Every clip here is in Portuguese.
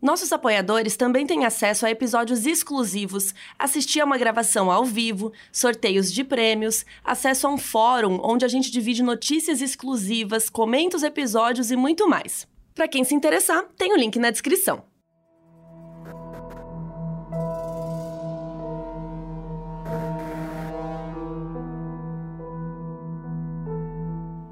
Nossos apoiadores também têm acesso a episódios exclusivos, assistir a uma gravação ao vivo, sorteios de prêmios, acesso a um fórum onde a gente divide notícias exclusivas, comenta os episódios e muito mais. Para quem se interessar, tem o link na descrição.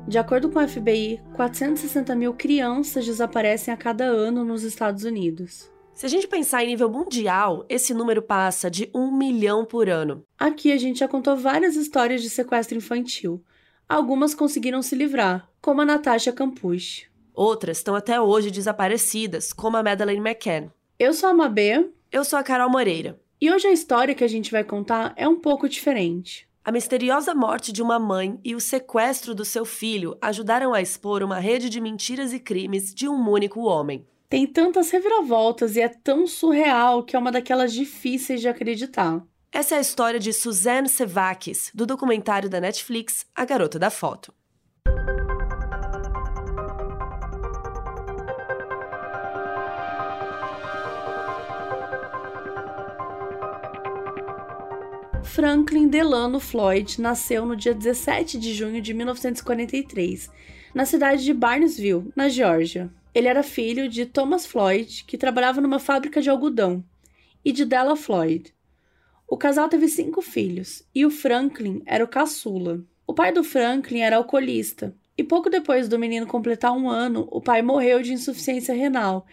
De acordo com o FBI, 460 mil crianças desaparecem a cada ano nos Estados Unidos. Se a gente pensar em nível mundial, esse número passa de um milhão por ano. Aqui a gente já contou várias histórias de sequestro infantil. Algumas conseguiram se livrar, como a Natasha Campuche. Outras estão até hoje desaparecidas, como a Madeleine McCann. Eu sou a Mabê. Eu sou a Carol Moreira. E hoje a história que a gente vai contar é um pouco diferente. A misteriosa morte de uma mãe e o sequestro do seu filho ajudaram a expor uma rede de mentiras e crimes de um único homem. Tem tantas reviravoltas e é tão surreal que é uma daquelas difíceis de acreditar. Essa é a história de Suzanne Sevakis, do documentário da Netflix A Garota da Foto. Franklin Delano Floyd nasceu no dia 17 de junho de 1943, na cidade de Barnesville, na Geórgia. Ele era filho de Thomas Floyd, que trabalhava numa fábrica de algodão, e de Della Floyd. O casal teve cinco filhos, e o Franklin era o caçula. O pai do Franklin era alcoolista, e pouco depois do menino completar um ano, o pai morreu de insuficiência renal.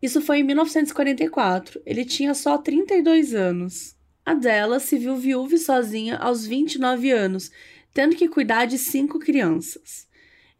Isso foi em 1944. Ele tinha só 32 anos. A dela se viu viúva e sozinha aos 29 anos, tendo que cuidar de cinco crianças.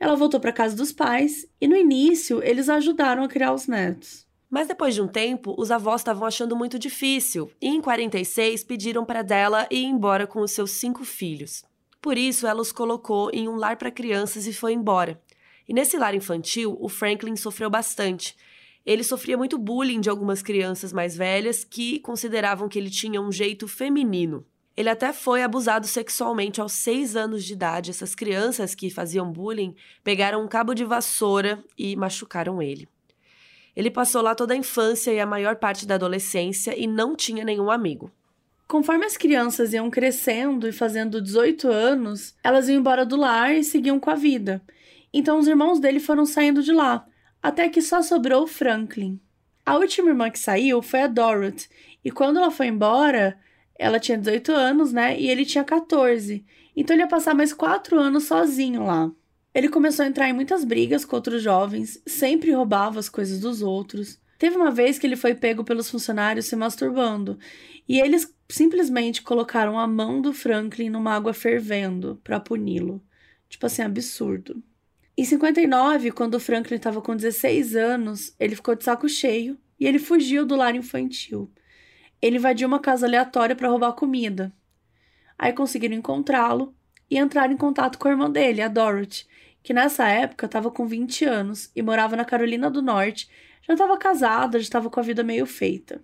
Ela voltou para casa dos pais e no início eles ajudaram a criar os netos. Mas depois de um tempo, os avós estavam achando muito difícil e em 46 pediram para dela ir embora com os seus cinco filhos. Por isso, ela os colocou em um lar para crianças e foi embora. E nesse lar infantil, o Franklin sofreu bastante ele sofria muito bullying de algumas crianças mais velhas que consideravam que ele tinha um jeito feminino. Ele até foi abusado sexualmente aos seis anos de idade. Essas crianças que faziam bullying pegaram um cabo de vassoura e machucaram ele. Ele passou lá toda a infância e a maior parte da adolescência e não tinha nenhum amigo. Conforme as crianças iam crescendo e fazendo 18 anos, elas iam embora do lar e seguiam com a vida. Então os irmãos dele foram saindo de lá, até que só sobrou Franklin. A última irmã que saiu foi a Dorothy, e quando ela foi embora, ela tinha 18 anos, né? E ele tinha 14. Então ele ia passar mais quatro anos sozinho lá. Ele começou a entrar em muitas brigas com outros jovens, sempre roubava as coisas dos outros. Teve uma vez que ele foi pego pelos funcionários se masturbando, e eles simplesmente colocaram a mão do Franklin numa água fervendo para puni-lo. Tipo assim, absurdo. Em 59, quando Franklin estava com 16 anos, ele ficou de saco cheio e ele fugiu do lar infantil. Ele invadiu uma casa aleatória para roubar comida. Aí conseguiram encontrá-lo e entrar em contato com a irmã dele, a Dorothy, que nessa época estava com 20 anos e morava na Carolina do Norte, já estava casada, já estava com a vida meio feita.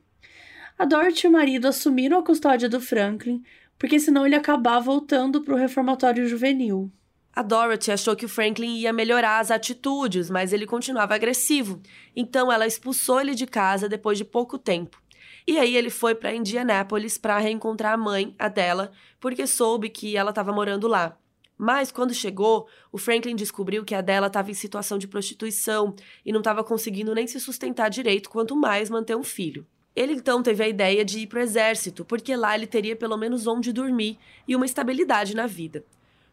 A Dorothy e o marido assumiram a custódia do Franklin, porque senão ele acabava voltando para o reformatório juvenil. A Dorothy achou que o Franklin ia melhorar as atitudes, mas ele continuava agressivo. Então ela expulsou ele de casa depois de pouco tempo. E aí ele foi para Indianápolis para reencontrar a mãe, a dela, porque soube que ela estava morando lá. Mas quando chegou, o Franklin descobriu que a dela estava em situação de prostituição e não estava conseguindo nem se sustentar direito, quanto mais manter um filho. Ele então teve a ideia de ir para o exército, porque lá ele teria pelo menos onde dormir e uma estabilidade na vida.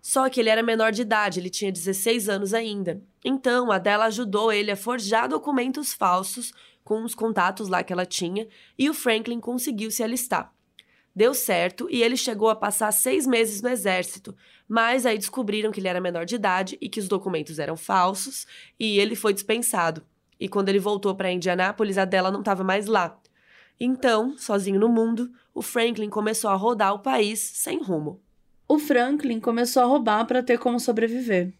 Só que ele era menor de idade, ele tinha 16 anos ainda. Então, a dela ajudou ele a forjar documentos falsos com os contatos lá que ela tinha e o Franklin conseguiu se alistar. Deu certo e ele chegou a passar seis meses no exército, mas aí descobriram que ele era menor de idade e que os documentos eram falsos e ele foi dispensado. E quando ele voltou para Indianápolis, a dela não estava mais lá. Então, sozinho no mundo, o Franklin começou a rodar o país sem rumo. O Franklin começou a roubar para ter como sobreviver.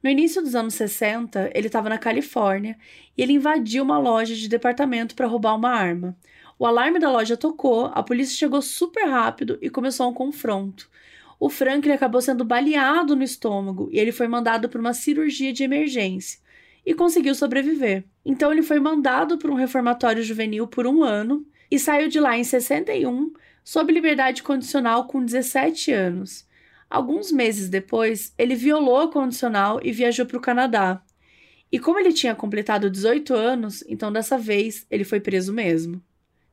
No início dos anos 60, ele estava na Califórnia e ele invadiu uma loja de departamento para roubar uma arma. O alarme da loja tocou, a polícia chegou super rápido e começou um confronto. O Franklin acabou sendo baleado no estômago e ele foi mandado para uma cirurgia de emergência e conseguiu sobreviver. Então ele foi mandado para um reformatório juvenil por um ano e saiu de lá em 61 sob liberdade condicional com 17 anos. Alguns meses depois, ele violou a condicional e viajou para o Canadá. E como ele tinha completado 18 anos, então dessa vez ele foi preso mesmo.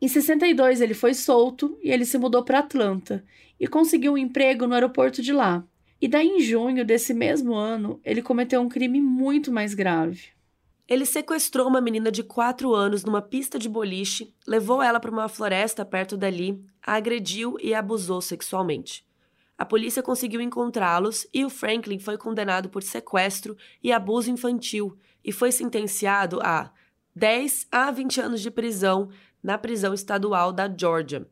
Em 62, ele foi solto e ele se mudou para Atlanta e conseguiu um emprego no aeroporto de lá. E daí, em junho desse mesmo ano, ele cometeu um crime muito mais grave. Ele sequestrou uma menina de 4 anos numa pista de boliche, levou ela para uma floresta perto dali, a agrediu e abusou sexualmente. A polícia conseguiu encontrá-los e o Franklin foi condenado por sequestro e abuso infantil e foi sentenciado a 10 a 20 anos de prisão na prisão estadual da Georgia.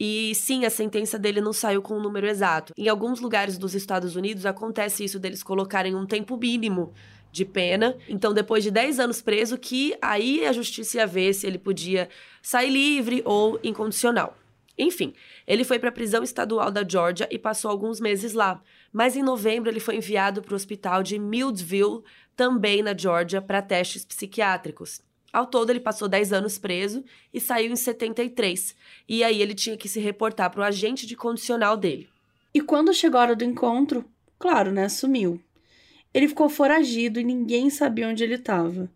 E sim, a sentença dele não saiu com o um número exato. Em alguns lugares dos Estados Unidos acontece isso deles colocarem um tempo mínimo de pena. Então, depois de 10 anos preso, que aí a justiça ia ver se ele podia sair livre ou incondicional. Enfim, ele foi para a prisão estadual da Georgia e passou alguns meses lá. Mas em novembro ele foi enviado para o hospital de Milledgeville, também na Georgia, para testes psiquiátricos. Ao todo, ele passou 10 anos preso e saiu em 73. E aí ele tinha que se reportar para o agente de condicional dele. E quando chegou a hora do encontro, claro, né, sumiu. Ele ficou foragido e ninguém sabia onde ele estava.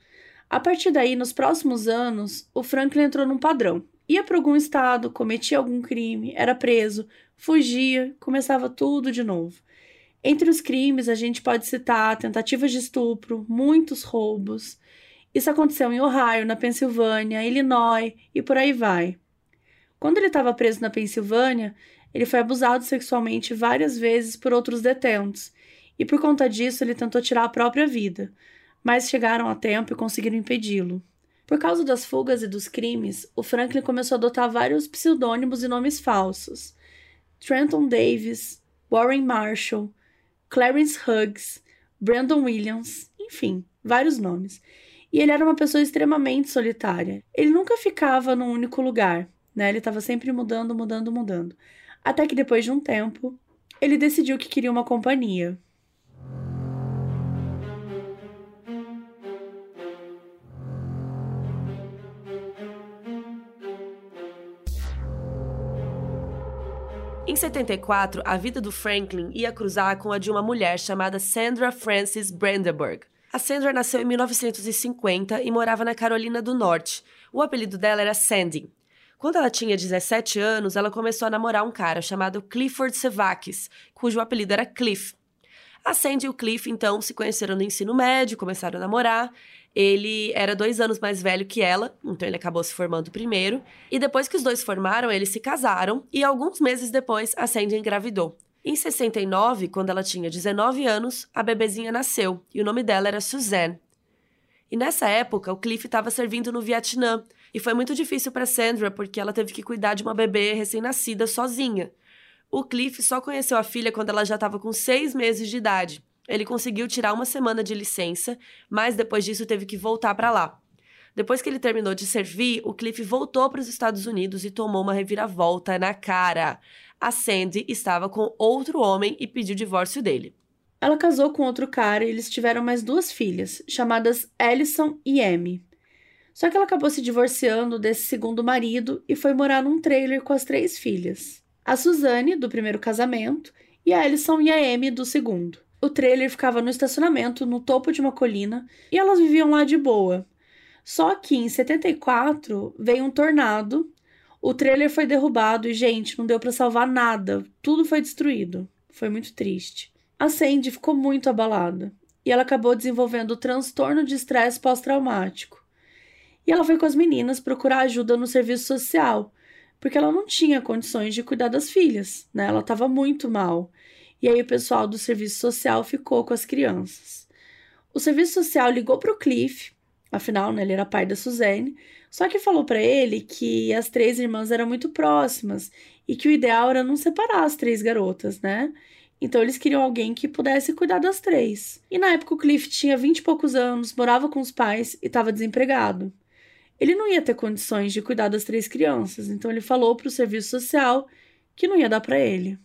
A partir daí, nos próximos anos, o Franklin entrou num padrão. Ia para algum estado, cometia algum crime, era preso, fugia, começava tudo de novo. Entre os crimes, a gente pode citar tentativas de estupro, muitos roubos, isso aconteceu em Ohio, na Pensilvânia, Illinois e por aí vai. Quando ele estava preso na Pensilvânia, ele foi abusado sexualmente várias vezes por outros detentos, e por conta disso ele tentou tirar a própria vida, mas chegaram a tempo e conseguiram impedi-lo. Por causa das fugas e dos crimes, o Franklin começou a adotar vários pseudônimos e nomes falsos. Trenton Davis, Warren Marshall, Clarence Huggs, Brandon Williams, enfim, vários nomes. E ele era uma pessoa extremamente solitária. Ele nunca ficava num único lugar, né? Ele estava sempre mudando, mudando, mudando. Até que depois de um tempo, ele decidiu que queria uma companhia. Em 74, a vida do Franklin ia cruzar com a de uma mulher chamada Sandra Frances Brandenburg. A Sandra nasceu em 1950 e morava na Carolina do Norte. O apelido dela era Sandy. Quando ela tinha 17 anos, ela começou a namorar um cara chamado Clifford Sevakis, cujo apelido era Cliff. A Sandy e o Cliff, então, se conheceram no ensino médio, começaram a namorar. Ele era dois anos mais velho que ela, então ele acabou se formando primeiro. E depois que os dois formaram, eles se casaram e alguns meses depois a Sandy engravidou. Em 69, quando ela tinha 19 anos, a bebezinha nasceu e o nome dela era Suzanne. E nessa época, o Cliff estava servindo no Vietnã e foi muito difícil para Sandra porque ela teve que cuidar de uma bebê recém-nascida sozinha. O Cliff só conheceu a filha quando ela já estava com seis meses de idade. Ele conseguiu tirar uma semana de licença, mas depois disso teve que voltar para lá. Depois que ele terminou de servir, o Cliff voltou para os Estados Unidos e tomou uma reviravolta na cara a Sandy estava com outro homem e pediu o divórcio dele. Ela casou com outro cara e eles tiveram mais duas filhas, chamadas Ellison e Amy. Só que ela acabou se divorciando desse segundo marido e foi morar num trailer com as três filhas. A Suzanne, do primeiro casamento, e a Ellison e a Amy, do segundo. O trailer ficava no estacionamento, no topo de uma colina, e elas viviam lá de boa. Só que em 74 veio um tornado o trailer foi derrubado e, gente, não deu para salvar nada. Tudo foi destruído. Foi muito triste. A Sandy ficou muito abalada e ela acabou desenvolvendo transtorno de estresse pós-traumático. E ela foi com as meninas procurar ajuda no serviço social, porque ela não tinha condições de cuidar das filhas, né? Ela estava muito mal. E aí o pessoal do serviço social ficou com as crianças. O serviço social ligou para o Cliff, afinal, né, ele era pai da Suzane, Só que falou para ele que as três irmãs eram muito próximas e que o ideal era não separar as três garotas, né? Então eles queriam alguém que pudesse cuidar das três. E na época o Cliff tinha vinte e poucos anos, morava com os pais e estava desempregado. Ele não ia ter condições de cuidar das três crianças, então ele falou para o serviço social que não ia dar para ele.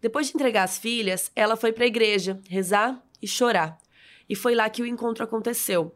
Depois de entregar as filhas, ela foi para a igreja rezar e chorar. E foi lá que o encontro aconteceu.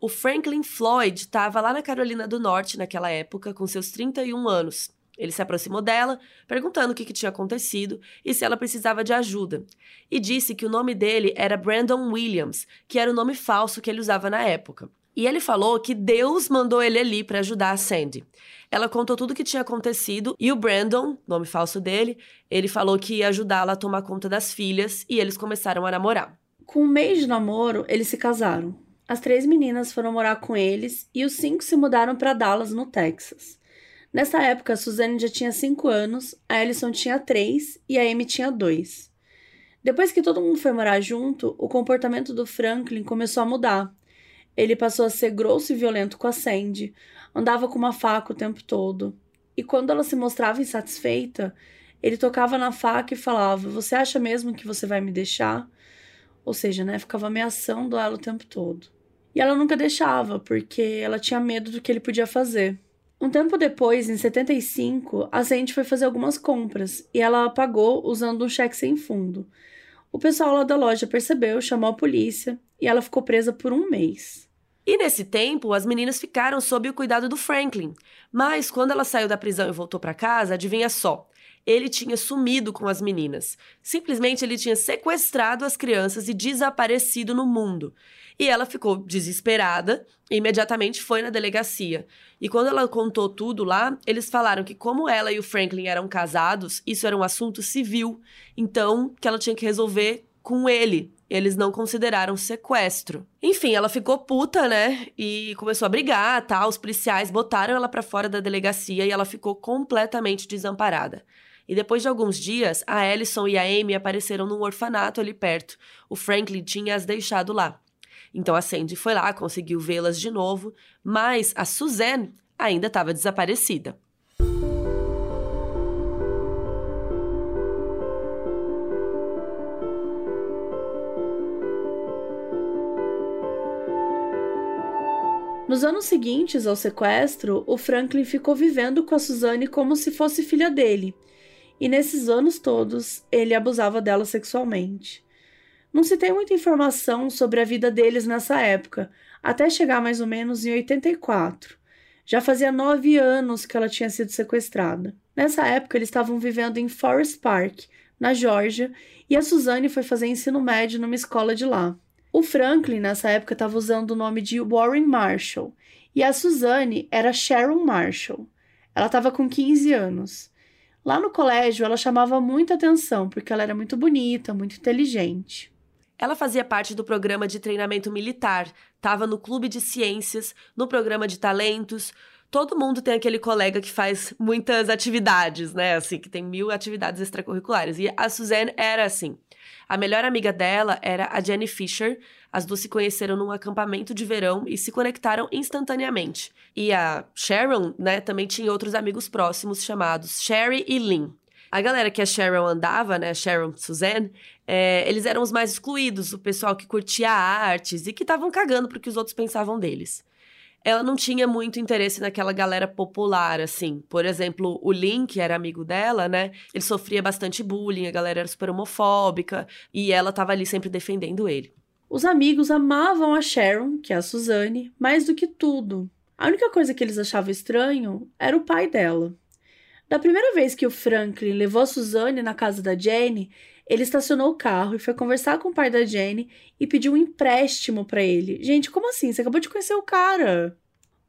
O Franklin Floyd estava lá na Carolina do Norte naquela época, com seus 31 anos. Ele se aproximou dela, perguntando o que, que, tinha acontecido e se ela precisava de ajuda. E disse que o nome dele era Brandon Williams, que era o nome falso que ele usava na época. E ele falou que Deus mandou ele ali para ajudar a Sandy. Ela contou tudo o que tinha acontecido e o Brandon, nome falso dele, ele falou que ia ajudá-la a tomar conta das filhas e eles começaram a namorar. Com um mês de namoro, eles se casaram. As três meninas foram morar com eles e os cinco se mudaram para Dallas, no Texas. Nessa época, a Suzanne já tinha cinco anos, a Alison tinha três e a Amy tinha dois. Depois que todo mundo foi morar junto, o comportamento do Franklin começou a mudar. Ele passou a ser grosso e violento com a Sandy, andava com uma faca o tempo todo. E quando ela se mostrava insatisfeita, ele tocava na faca e falava: Você acha mesmo que você vai me deixar? Ou seja, né, ficava ameaçando ela o tempo todo. E ela nunca deixava, porque ela tinha medo do que ele podia fazer. Um tempo depois, em 75, a Sandy foi fazer algumas compras e ela pagou usando um cheque sem fundo. O pessoal lá da loja percebeu, chamou a polícia e ela ficou presa por um mês. E nesse tempo, as meninas ficaram sob o cuidado do Franklin. Mas quando ela saiu da prisão e voltou para casa, adivinha só? Ele tinha sumido com as meninas. Simplesmente ele tinha sequestrado as crianças e desaparecido no mundo. E ela ficou desesperada e imediatamente foi na delegacia. E quando ela contou tudo lá, eles falaram que, como ela e o Franklin eram casados, isso era um assunto civil. Então, que ela tinha que resolver com ele. Eles não consideraram sequestro. Enfim, ela ficou puta, né? E começou a brigar, tal. Os policiais botaram ela para fora da delegacia e ela ficou completamente desamparada. E depois de alguns dias, a Ellison e a Amy apareceram num orfanato ali perto. O Franklin tinha as deixado lá. Então a Sandy foi lá, conseguiu vê-las de novo, mas a Suzanne ainda estava desaparecida. Nos anos seguintes ao sequestro, o Franklin ficou vivendo com a Suzanne como se fosse filha dele. E nesses anos todos, ele abusava dela sexualmente. Não se tem muita informação sobre a vida deles nessa época, até chegar mais ou menos em 84. Já fazia nove anos que ela tinha sido sequestrada. Nessa época, eles estavam vivendo em Forest Park, na Geórgia, e a Suzanne foi fazer ensino médio numa escola de lá. O Franklin, nessa época, estava usando o nome de Warren Marshall e a Suzanne era Sharon Marshall. Ela estava com 15 anos. Lá no colégio, ela chamava muita atenção porque ela era muito bonita, muito inteligente. Ela fazia parte do programa de treinamento militar, estava no clube de ciências, no programa de talentos. Todo mundo tem aquele colega que faz muitas atividades, né? Assim, que tem mil atividades extracurriculares. E a Suzanne era assim. A melhor amiga dela era a Jenny Fisher. As duas se conheceram num acampamento de verão e se conectaram instantaneamente. E a Sharon, né, também tinha outros amigos próximos chamados Sherry e Lynn. A galera que a Sharon andava, né, Sharon Suzanne, é, eles eram os mais excluídos, o pessoal que curtia artes e que estavam cagando pro que os outros pensavam deles ela não tinha muito interesse naquela galera popular, assim. Por exemplo, o Lin, que era amigo dela, né? Ele sofria bastante bullying, a galera era super homofóbica, e ela tava ali sempre defendendo ele. Os amigos amavam a Sharon, que é a Suzanne, mais do que tudo. A única coisa que eles achavam estranho era o pai dela. Da primeira vez que o Franklin levou a Suzanne na casa da Jane, ele estacionou o carro e foi conversar com o pai da Jenny e pediu um empréstimo para ele. Gente, como assim? Você acabou de conhecer o cara.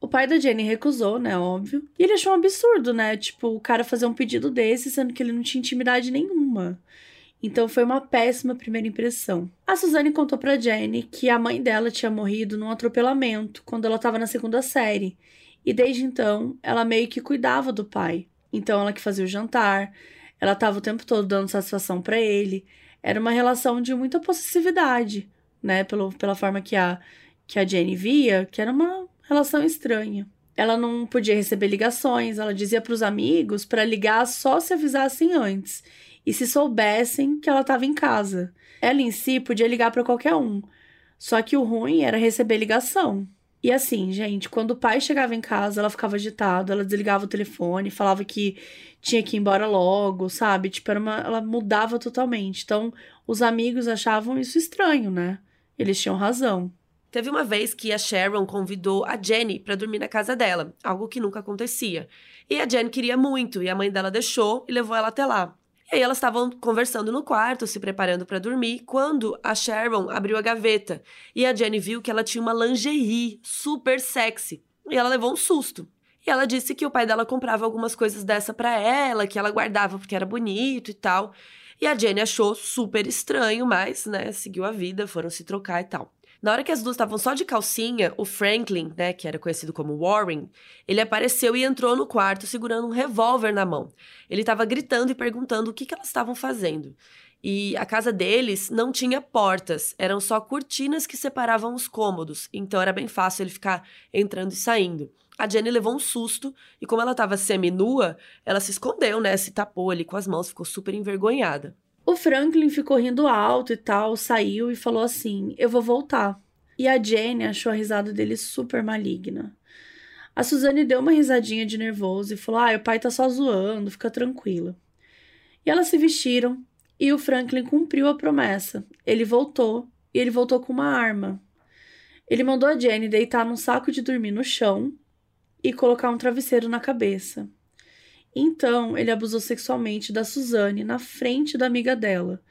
O pai da Jenny recusou, né? Óbvio. E ele achou um absurdo, né? Tipo, o cara fazer um pedido desse, sendo que ele não tinha intimidade nenhuma. Então foi uma péssima primeira impressão. A Suzane contou pra Jenny que a mãe dela tinha morrido num atropelamento quando ela estava na segunda série. E desde então, ela meio que cuidava do pai. Então ela que fazia o jantar, ela estava o tempo todo dando satisfação para ele. Era uma relação de muita possessividade, né? Pelo, pela forma que a, que a Jenny via, que era uma relação estranha. ela não podia receber ligações, ela dizia para os amigos para ligar só se avisassem antes e se soubessem que ela estava em casa. Ela em si podia ligar para qualquer um, só que o ruim era receber ligação. E assim, gente, quando o pai chegava em casa, ela ficava agitada, ela desligava o telefone, falava que tinha que ir embora logo, sabe? Tipo, era uma, ela mudava totalmente. Então, os amigos achavam isso estranho, né? Eles tinham razão. Teve uma vez que a Sharon convidou a Jenny para dormir na casa dela, algo que nunca acontecia. E a Jenny queria muito, e a mãe dela deixou e levou ela até lá. E aí elas estavam conversando no quarto, se preparando para dormir, quando a Sharon abriu a gaveta e a Jenny viu que ela tinha uma lingerie super sexy. E ela levou um susto. E ela disse que o pai dela comprava algumas coisas dessa para ela, que ela guardava porque era bonito e tal. E a Jenny achou super estranho, mas, né, seguiu a vida, foram se trocar e tal. Na hora que as duas estavam só de calcinha, o Franklin, né, que era conhecido como Warren, ele apareceu e entrou no quarto segurando um revólver na mão. Ele estava gritando e perguntando o que, que elas estavam fazendo. E a casa deles não tinha portas, eram só cortinas que separavam os cômodos, então era bem fácil ele ficar entrando e saindo. A Jenny levou um susto e, como ela estava semi-nua, ela se escondeu, né? Se tapou ali com as mãos, ficou super envergonhada. O Franklin ficou rindo alto e tal, saiu e falou assim: Eu vou voltar. E a Jenny achou a risada dele super maligna. A Suzane deu uma risadinha de nervoso e falou: Ah, o pai tá só zoando, fica tranquila. E elas se vestiram e o Franklin cumpriu a promessa. Ele voltou e ele voltou com uma arma. Ele mandou a Jenny deitar num saco de dormir no chão e colocar um travesseiro na cabeça. Então, ele abusou sexualmente da Suzane na frente da amiga dela.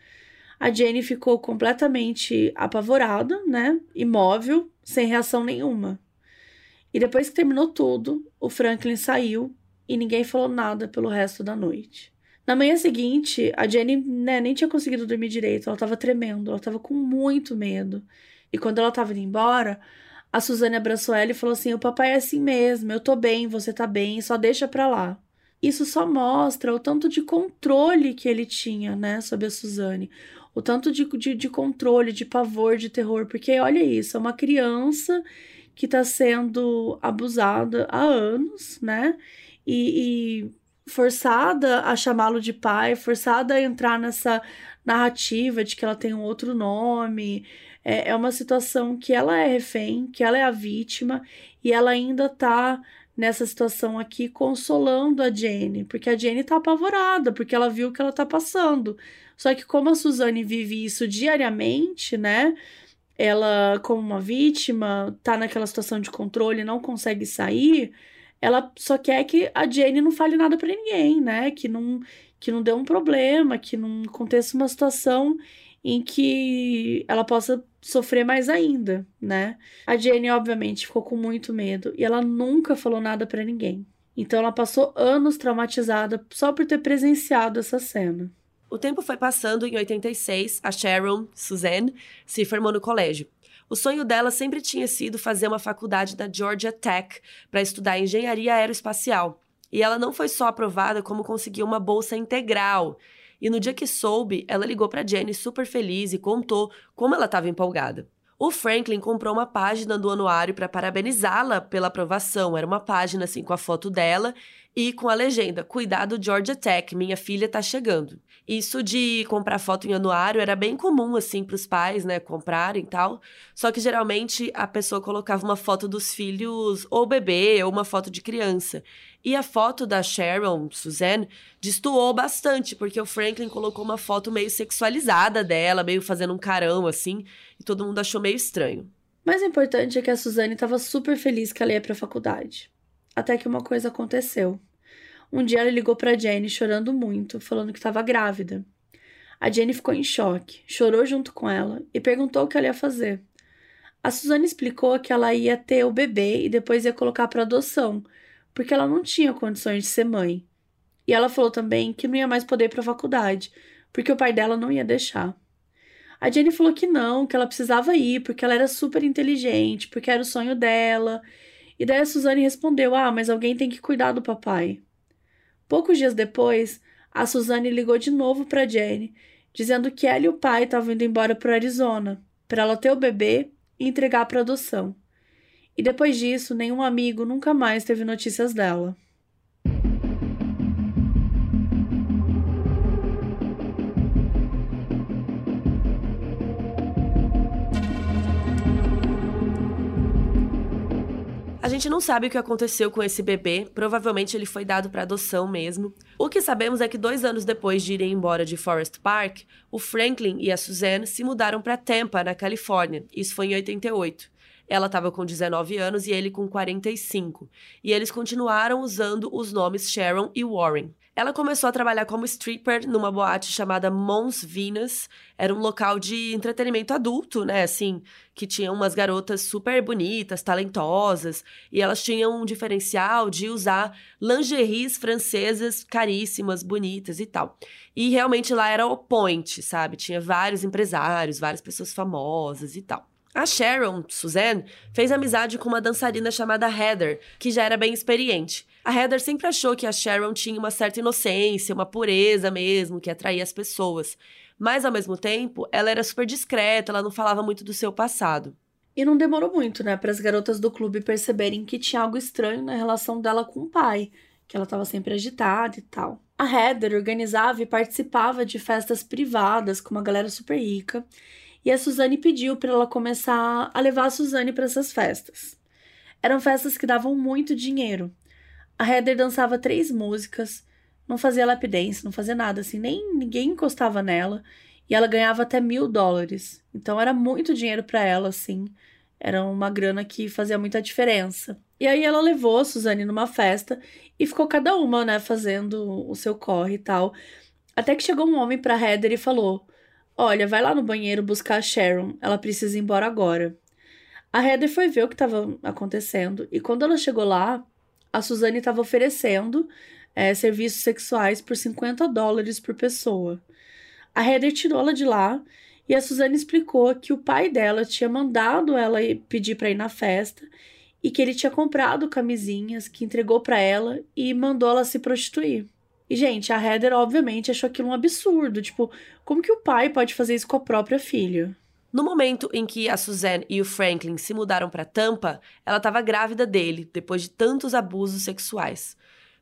A Jenny ficou completamente apavorada, né? Imóvel, sem reação nenhuma. E depois que terminou tudo, o Franklin saiu e ninguém falou nada pelo resto da noite. Na manhã seguinte, a Jenny né, nem tinha conseguido dormir direito, ela estava tremendo, ela estava com muito medo. E quando ela estava indo embora, a Suzane abraçou ela e falou assim: O papai é assim mesmo, eu tô bem, você tá bem, só deixa pra lá. Isso só mostra o tanto de controle que ele tinha, né, sobre a Suzane. O tanto de, de, de controle, de pavor, de terror. Porque olha isso, é uma criança que está sendo abusada há anos, né? E, e forçada a chamá-lo de pai, forçada a entrar nessa narrativa de que ela tem um outro nome. É, é uma situação que ela é refém, que ela é a vítima e ela ainda tá nessa situação aqui consolando a Jenny, porque a Jenny tá apavorada, porque ela viu o que ela tá passando. Só que como a Suzane vive isso diariamente, né? Ela, como uma vítima, tá naquela situação de controle, não consegue sair, ela só quer que a Jenny não fale nada para ninguém, né? Que não que não dê um problema, que não aconteça uma situação em que ela possa sofrer mais ainda, né? A Jenny, obviamente, ficou com muito medo e ela nunca falou nada para ninguém. Então ela passou anos traumatizada só por ter presenciado essa cena. O tempo foi passando e em 86, a Sharon, Suzanne, se formou no colégio. O sonho dela sempre tinha sido fazer uma faculdade da Georgia Tech para estudar engenharia aeroespacial. E ela não foi só aprovada, como conseguiu uma bolsa integral. E no dia que soube, ela ligou para Jenny super feliz e contou como ela estava empolgada. O Franklin comprou uma página do anuário para parabenizá-la pela aprovação. Era uma página assim com a foto dela e com a legenda: Cuidado Georgia Tech, minha filha tá chegando. Isso de comprar foto em anuário era bem comum, assim, para os pais, né, comprarem e tal. Só que geralmente a pessoa colocava uma foto dos filhos, ou bebê, ou uma foto de criança. E a foto da Sharon, Suzanne, destoou bastante, porque o Franklin colocou uma foto meio sexualizada dela, meio fazendo um carão, assim, e todo mundo achou meio estranho. Mas o importante é que a Suzane estava super feliz que ela ia para a faculdade. Até que uma coisa aconteceu. Um dia ela ligou para Jenny chorando muito, falando que estava grávida. A Jenny ficou em choque, chorou junto com ela e perguntou o que ela ia fazer. A Suzane explicou que ela ia ter o bebê e depois ia colocar para adoção, porque ela não tinha condições de ser mãe. E ela falou também que não ia mais poder ir para a faculdade, porque o pai dela não ia deixar. A Jenny falou que não, que ela precisava ir, porque ela era super inteligente, porque era o sonho dela. E daí a Suzane respondeu: Ah, mas alguém tem que cuidar do papai. Poucos dias depois, a Suzane ligou de novo para Jane, dizendo que ela e o pai estavam indo embora para Arizona, para ela ter o bebê e entregar para adoção. E depois disso, nenhum amigo nunca mais teve notícias dela. A gente não sabe o que aconteceu com esse bebê, provavelmente ele foi dado para adoção mesmo. O que sabemos é que dois anos depois de irem embora de Forest Park, o Franklin e a Suzanne se mudaram para Tampa, na Califórnia. Isso foi em 88. Ela estava com 19 anos e ele com 45. E eles continuaram usando os nomes Sharon e Warren. Ela começou a trabalhar como stripper numa boate chamada Mons Venus. Era um local de entretenimento adulto, né? Assim, que tinha umas garotas super bonitas, talentosas, e elas tinham um diferencial de usar lingeries francesas caríssimas, bonitas e tal. E realmente lá era o point, sabe? Tinha vários empresários, várias pessoas famosas e tal. A Sharon, Suzanne, fez amizade com uma dançarina chamada Heather, que já era bem experiente. A Heather sempre achou que a Sharon tinha uma certa inocência, uma pureza mesmo, que atraía as pessoas. Mas, ao mesmo tempo, ela era super discreta, ela não falava muito do seu passado. E não demorou muito, né, para as garotas do clube perceberem que tinha algo estranho na relação dela com o pai, que ela estava sempre agitada e tal. A Heather organizava e participava de festas privadas com uma galera super rica e a Suzane pediu para ela começar a levar a Suzane para essas festas. Eram festas que davam muito dinheiro. A Heather dançava três músicas, não fazia lap dance, não fazia nada assim, nem ninguém encostava nela. E ela ganhava até mil dólares. Então era muito dinheiro para ela, assim. Era uma grana que fazia muita diferença. E aí ela levou a Suzane numa festa e ficou cada uma, né, fazendo o seu corre e tal. Até que chegou um homem pra Heather e falou: Olha, vai lá no banheiro buscar a Sharon, ela precisa ir embora agora. A Heather foi ver o que estava acontecendo e quando ela chegou lá, a Suzane estava oferecendo é, serviços sexuais por 50 dólares por pessoa. A Heather tirou ela de lá e a Suzane explicou que o pai dela tinha mandado ela pedir para ir na festa e que ele tinha comprado camisinhas que entregou para ela e mandou ela se prostituir. E, gente, a Heather, obviamente, achou aquilo um absurdo. Tipo, como que o pai pode fazer isso com a própria filha? No momento em que a Suzanne e o Franklin se mudaram para Tampa, ela estava grávida dele, depois de tantos abusos sexuais.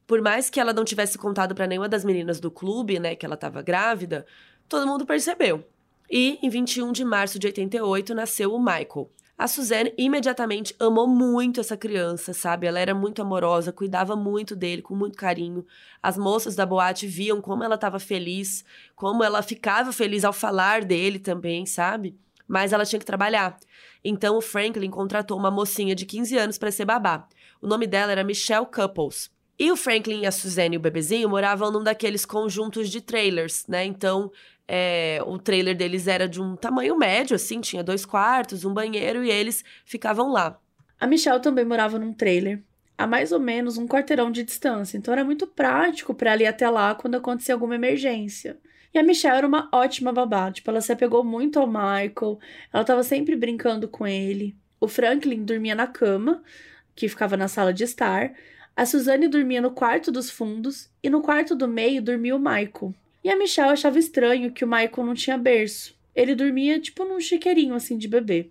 Por mais que ela não tivesse contado para nenhuma das meninas do clube, né, que ela estava grávida, todo mundo percebeu. E em 21 de março de 88 nasceu o Michael. A Suzanne imediatamente amou muito essa criança, sabe? Ela era muito amorosa, cuidava muito dele, com muito carinho. As moças da boate viam como ela estava feliz, como ela ficava feliz ao falar dele também, sabe? Mas ela tinha que trabalhar. Então o Franklin contratou uma mocinha de 15 anos para ser babá. O nome dela era Michelle Couples. E o Franklin a Suzanne e o bebezinho moravam num daqueles conjuntos de trailers, né? Então é, o trailer deles era de um tamanho médio, assim, tinha dois quartos, um banheiro e eles ficavam lá. A Michelle também morava num trailer, a mais ou menos um quarteirão de distância, então era muito prático para ela ir até lá quando acontecia alguma emergência. E a Michelle era uma ótima babá, tipo, ela se apegou muito ao Michael, ela estava sempre brincando com ele. O Franklin dormia na cama, que ficava na sala de estar, a Suzanne dormia no quarto dos fundos e no quarto do meio dormia o Michael. E a Michelle achava estranho que o Michael não tinha berço. Ele dormia tipo num chiqueirinho assim de bebê.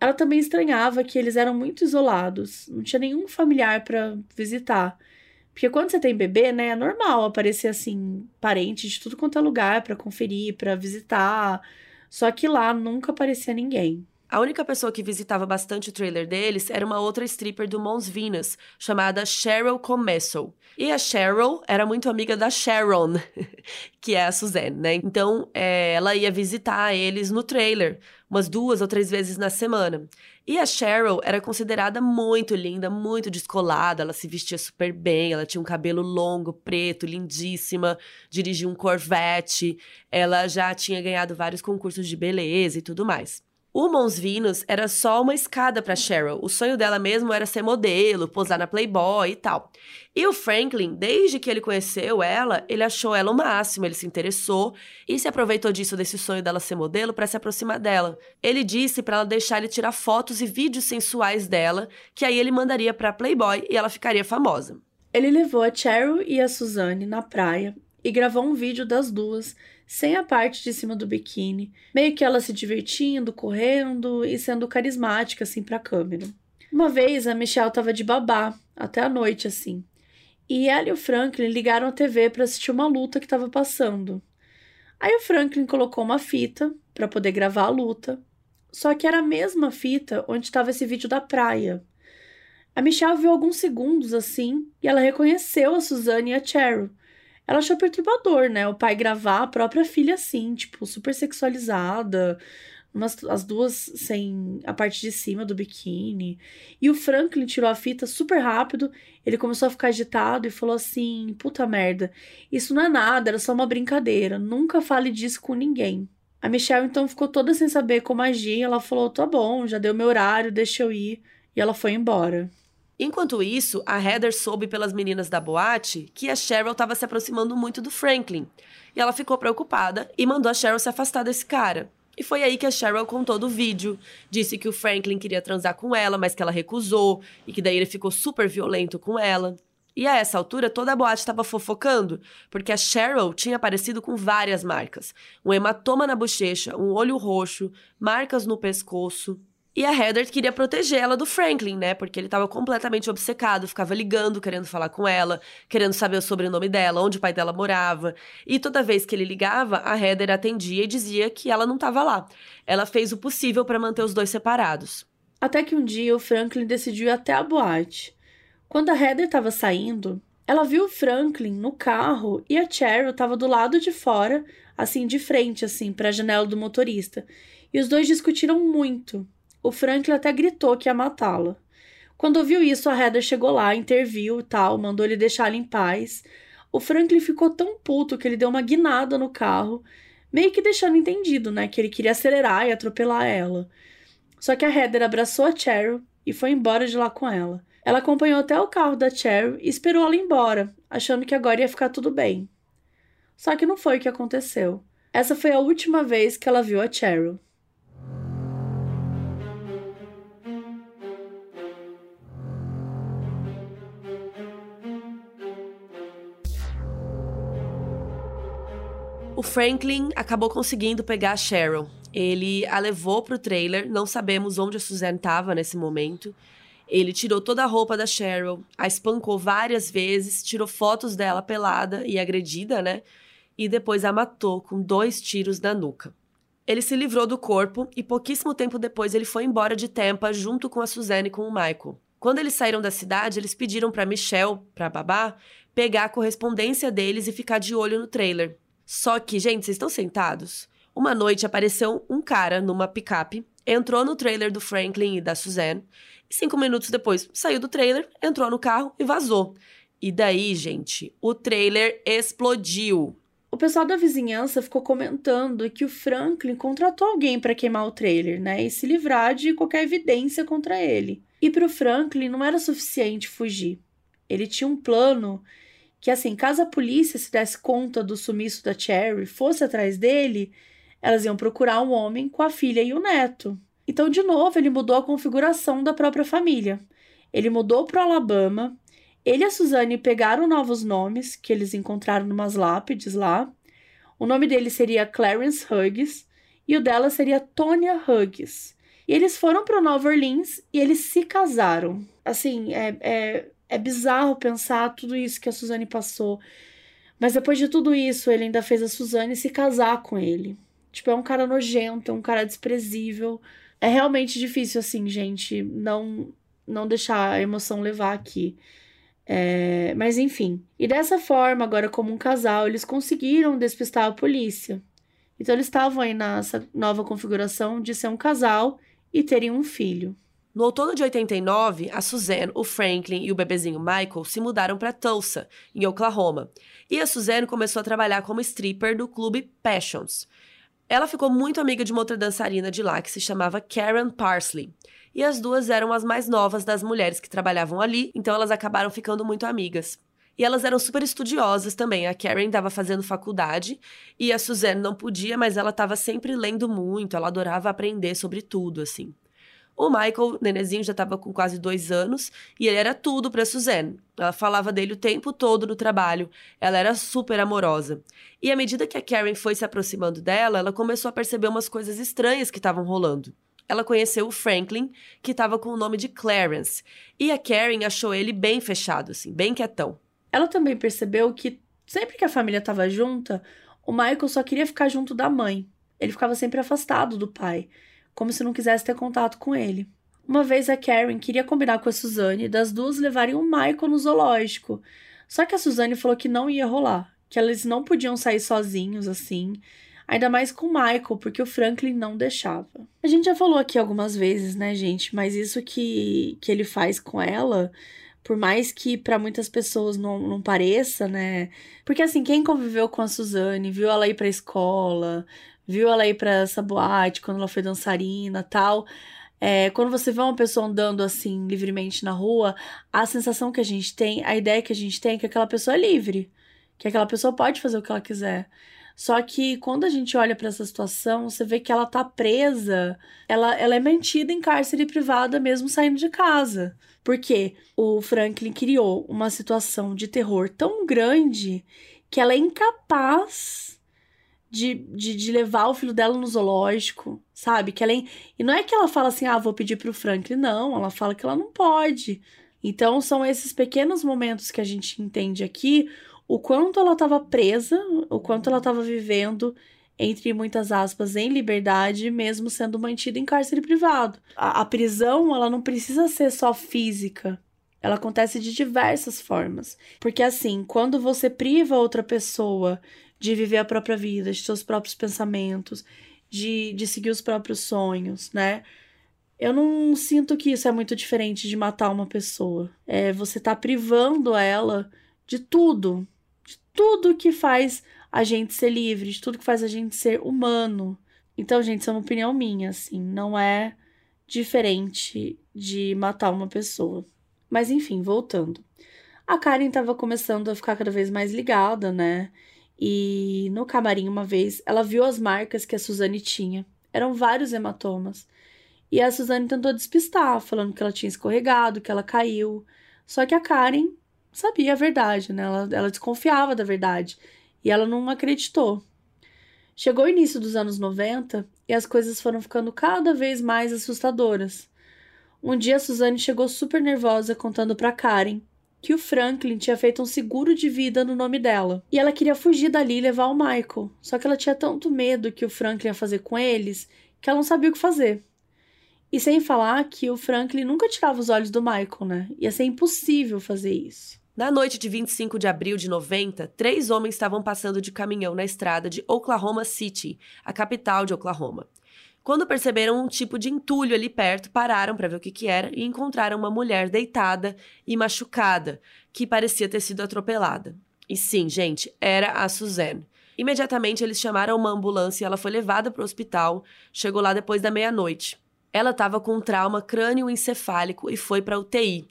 Ela também estranhava que eles eram muito isolados, não tinha nenhum familiar para visitar. Porque quando você tem bebê, né, é normal aparecer assim parente de tudo quanto é lugar para conferir, para visitar. Só que lá nunca aparecia ninguém. A única pessoa que visitava bastante o trailer deles era uma outra stripper do Mons Venus, chamada Cheryl Comesso. E a Cheryl era muito amiga da Sharon, que é a Suzanne, né? Então, é, ela ia visitar eles no trailer, umas duas ou três vezes na semana. E a Cheryl era considerada muito linda, muito descolada, ela se vestia super bem, ela tinha um cabelo longo, preto, lindíssima, dirigia um Corvette, ela já tinha ganhado vários concursos de beleza e tudo mais. O Mons Venus era só uma escada para Cheryl. O sonho dela mesmo era ser modelo, posar na Playboy e tal. E o Franklin, desde que ele conheceu ela, ele achou ela o máximo, ele se interessou e se aproveitou disso desse sonho dela ser modelo para se aproximar dela. Ele disse para ela deixar ele tirar fotos e vídeos sensuais dela, que aí ele mandaria para Playboy e ela ficaria famosa. Ele levou a Cheryl e a Suzanne na praia e gravou um vídeo das duas sem a parte de cima do biquíni, meio que ela se divertindo, correndo e sendo carismática assim para a câmera. Uma vez a Michelle tava de babá, até a noite assim. E ela e o Franklin ligaram a TV para assistir uma luta que estava passando. Aí o Franklin colocou uma fita para poder gravar a luta. Só que era a mesma fita onde estava esse vídeo da praia. A Michelle viu alguns segundos assim e ela reconheceu a Suzanne e a Cheryl. Ela achou perturbador, né? O pai gravar a própria filha assim, tipo, super sexualizada, umas, as duas sem a parte de cima do biquíni. E o Franklin tirou a fita super rápido. Ele começou a ficar agitado e falou assim: Puta merda, isso não é nada, era só uma brincadeira. Nunca fale disso com ninguém. A Michelle então ficou toda sem saber como agir. Ela falou: Tá bom, já deu meu horário, deixa eu ir. E ela foi embora. Enquanto isso, a Heather soube pelas meninas da boate que a Cheryl estava se aproximando muito do Franklin. E ela ficou preocupada e mandou a Cheryl se afastar desse cara. E foi aí que a Cheryl contou do vídeo. Disse que o Franklin queria transar com ela, mas que ela recusou. E que daí ele ficou super violento com ela. E a essa altura, toda a boate estava fofocando, porque a Cheryl tinha aparecido com várias marcas: um hematoma na bochecha, um olho roxo, marcas no pescoço. E a Heather queria proteger ela do Franklin, né? Porque ele estava completamente obcecado, ficava ligando, querendo falar com ela, querendo saber o sobrenome dela, onde o pai dela morava. E toda vez que ele ligava, a Heather atendia e dizia que ela não estava lá. Ela fez o possível para manter os dois separados. Até que um dia o Franklin decidiu ir até a boate. Quando a Heather estava saindo, ela viu o Franklin no carro e a Cheryl estava do lado de fora, assim, de frente, assim, para a janela do motorista. E os dois discutiram muito. O Franklin até gritou que ia matá-la. Quando ouviu isso, a Heather chegou lá, interviu e tal, mandou ele deixá-la em paz. O Franklin ficou tão puto que ele deu uma guinada no carro, meio que deixando entendido, né, que ele queria acelerar e atropelar ela. Só que a Heather abraçou a Cheryl e foi embora de lá com ela. Ela acompanhou até o carro da Cheryl e esperou ela embora, achando que agora ia ficar tudo bem. Só que não foi o que aconteceu. Essa foi a última vez que ela viu a Cheryl. O Franklin acabou conseguindo pegar a Cheryl. Ele a levou pro trailer, não sabemos onde a Suzanne estava nesse momento. Ele tirou toda a roupa da Cheryl, a espancou várias vezes, tirou fotos dela pelada e agredida, né? E depois a matou com dois tiros na nuca. Ele se livrou do corpo e pouquíssimo tempo depois ele foi embora de Tampa junto com a Suzanne e com o Michael. Quando eles saíram da cidade, eles pediram para Michelle, para babá, pegar a correspondência deles e ficar de olho no trailer. Só que, gente, vocês estão sentados? Uma noite apareceu um cara numa picape, entrou no trailer do Franklin e da Suzanne, e cinco minutos depois saiu do trailer, entrou no carro e vazou. E daí, gente, o trailer explodiu. O pessoal da vizinhança ficou comentando que o Franklin contratou alguém para queimar o trailer, né, e se livrar de qualquer evidência contra ele. E para o Franklin não era suficiente fugir. Ele tinha um plano que assim, caso a polícia se desse conta do sumiço da Cherry, fosse atrás dele, elas iam procurar um homem com a filha e o neto. Então, de novo, ele mudou a configuração da própria família. Ele mudou para o Alabama. Ele e a Suzane pegaram novos nomes que eles encontraram numas lápides lá. O nome dele seria Clarence Hughes e o dela seria Tonya Hughes. E eles foram para Nova Orleans e eles se casaram. Assim, é, é é bizarro pensar tudo isso que a Suzane passou. Mas depois de tudo isso, ele ainda fez a Suzane se casar com ele. Tipo, é um cara nojento, é um cara desprezível. É realmente difícil, assim, gente, não, não deixar a emoção levar aqui. É, mas enfim. E dessa forma, agora como um casal, eles conseguiram despistar a polícia. Então eles estavam aí nessa nova configuração de ser um casal e terem um filho. No outono de 89, a Suzanne, o Franklin e o bebezinho Michael se mudaram para Tulsa, em Oklahoma. E a Suzanne começou a trabalhar como stripper do clube Passions. Ela ficou muito amiga de uma outra dançarina de lá que se chamava Karen Parsley. E as duas eram as mais novas das mulheres que trabalhavam ali, então elas acabaram ficando muito amigas. E elas eram super estudiosas também. A Karen estava fazendo faculdade e a Suzanne não podia, mas ela estava sempre lendo muito, ela adorava aprender sobre tudo, assim. O Michael, nenezinho, já estava com quase dois anos e ele era tudo para Suzanne. Ela falava dele o tempo todo no trabalho. Ela era super amorosa. E à medida que a Karen foi se aproximando dela, ela começou a perceber umas coisas estranhas que estavam rolando. ela conheceu o Franklin, que estava com o nome de Clarence, e a Karen achou ele bem fechado, assim, bem quietão. Ela também percebeu que sempre que a família estava junta, o Michael só queria ficar junto da mãe. Ele ficava sempre afastado do pai, como se não quisesse ter contato com ele. Uma vez a Karen queria combinar com a Suzanne das duas levarem o Michael no zoológico. Só que a Suzanne falou que não ia rolar, que eles não podiam sair sozinhos assim, ainda mais com o Michael, porque o Franklin não deixava. A gente já falou aqui algumas vezes, né, gente, mas isso que, que ele faz com ela, por mais que para muitas pessoas não, não pareça, né? Porque assim, quem conviveu com a Suzane, viu ela ir pra escola, viu ela ir pra essa boate quando ela foi dançarina tal é, quando você vê uma pessoa andando assim livremente na rua, a sensação que a gente tem, a ideia que a gente tem é que aquela pessoa é livre, que aquela pessoa pode fazer o que ela quiser. Só que quando a gente olha para essa situação, você vê que ela tá presa, ela, ela é mantida em cárcere privada mesmo saindo de casa. Porque o Franklin criou uma situação de terror tão grande que ela é incapaz de, de, de, levar o filho dela no zoológico, sabe? Que ela. E não é que ela fala assim, ah, vou pedir pro Franklin, não. Ela fala que ela não pode. Então, são esses pequenos momentos que a gente entende aqui o quanto ela estava presa, o quanto ela estava vivendo, entre muitas aspas, em liberdade, mesmo sendo mantida em cárcere privado. A, a prisão, ela não precisa ser só física. Ela acontece de diversas formas. Porque, assim, quando você priva outra pessoa de viver a própria vida, de seus próprios pensamentos, de, de seguir os próprios sonhos, né? Eu não sinto que isso é muito diferente de matar uma pessoa. É você tá privando ela de tudo, de tudo que faz a gente ser livre, de tudo que faz a gente ser humano. Então, gente, isso é uma opinião minha, assim, não é diferente de matar uma pessoa. Mas enfim, voltando. A Karen estava começando a ficar cada vez mais ligada, né? E no camarim, uma vez, ela viu as marcas que a Suzane tinha. Eram vários hematomas. E a Suzane tentou despistar, falando que ela tinha escorregado, que ela caiu. Só que a Karen sabia a verdade, né? Ela, ela desconfiava da verdade. E ela não acreditou. Chegou o início dos anos 90 e as coisas foram ficando cada vez mais assustadoras. Um dia a Suzane chegou super nervosa contando para Karen que o Franklin tinha feito um seguro de vida no nome dela. E ela queria fugir dali e levar o Michael. Só que ela tinha tanto medo que o Franklin ia fazer com eles que ela não sabia o que fazer. E sem falar que o Franklin nunca tirava os olhos do Michael, né? Ia ser impossível fazer isso. Na noite de 25 de abril de 90, três homens estavam passando de caminhão na estrada de Oklahoma City, a capital de Oklahoma. Quando perceberam um tipo de entulho ali perto, pararam para ver o que, que era e encontraram uma mulher deitada e machucada, que parecia ter sido atropelada. E sim, gente, era a Suzanne. Imediatamente eles chamaram uma ambulância e ela foi levada para o hospital. Chegou lá depois da meia-noite. Ela estava com um trauma crânioencefálico e foi para UTI.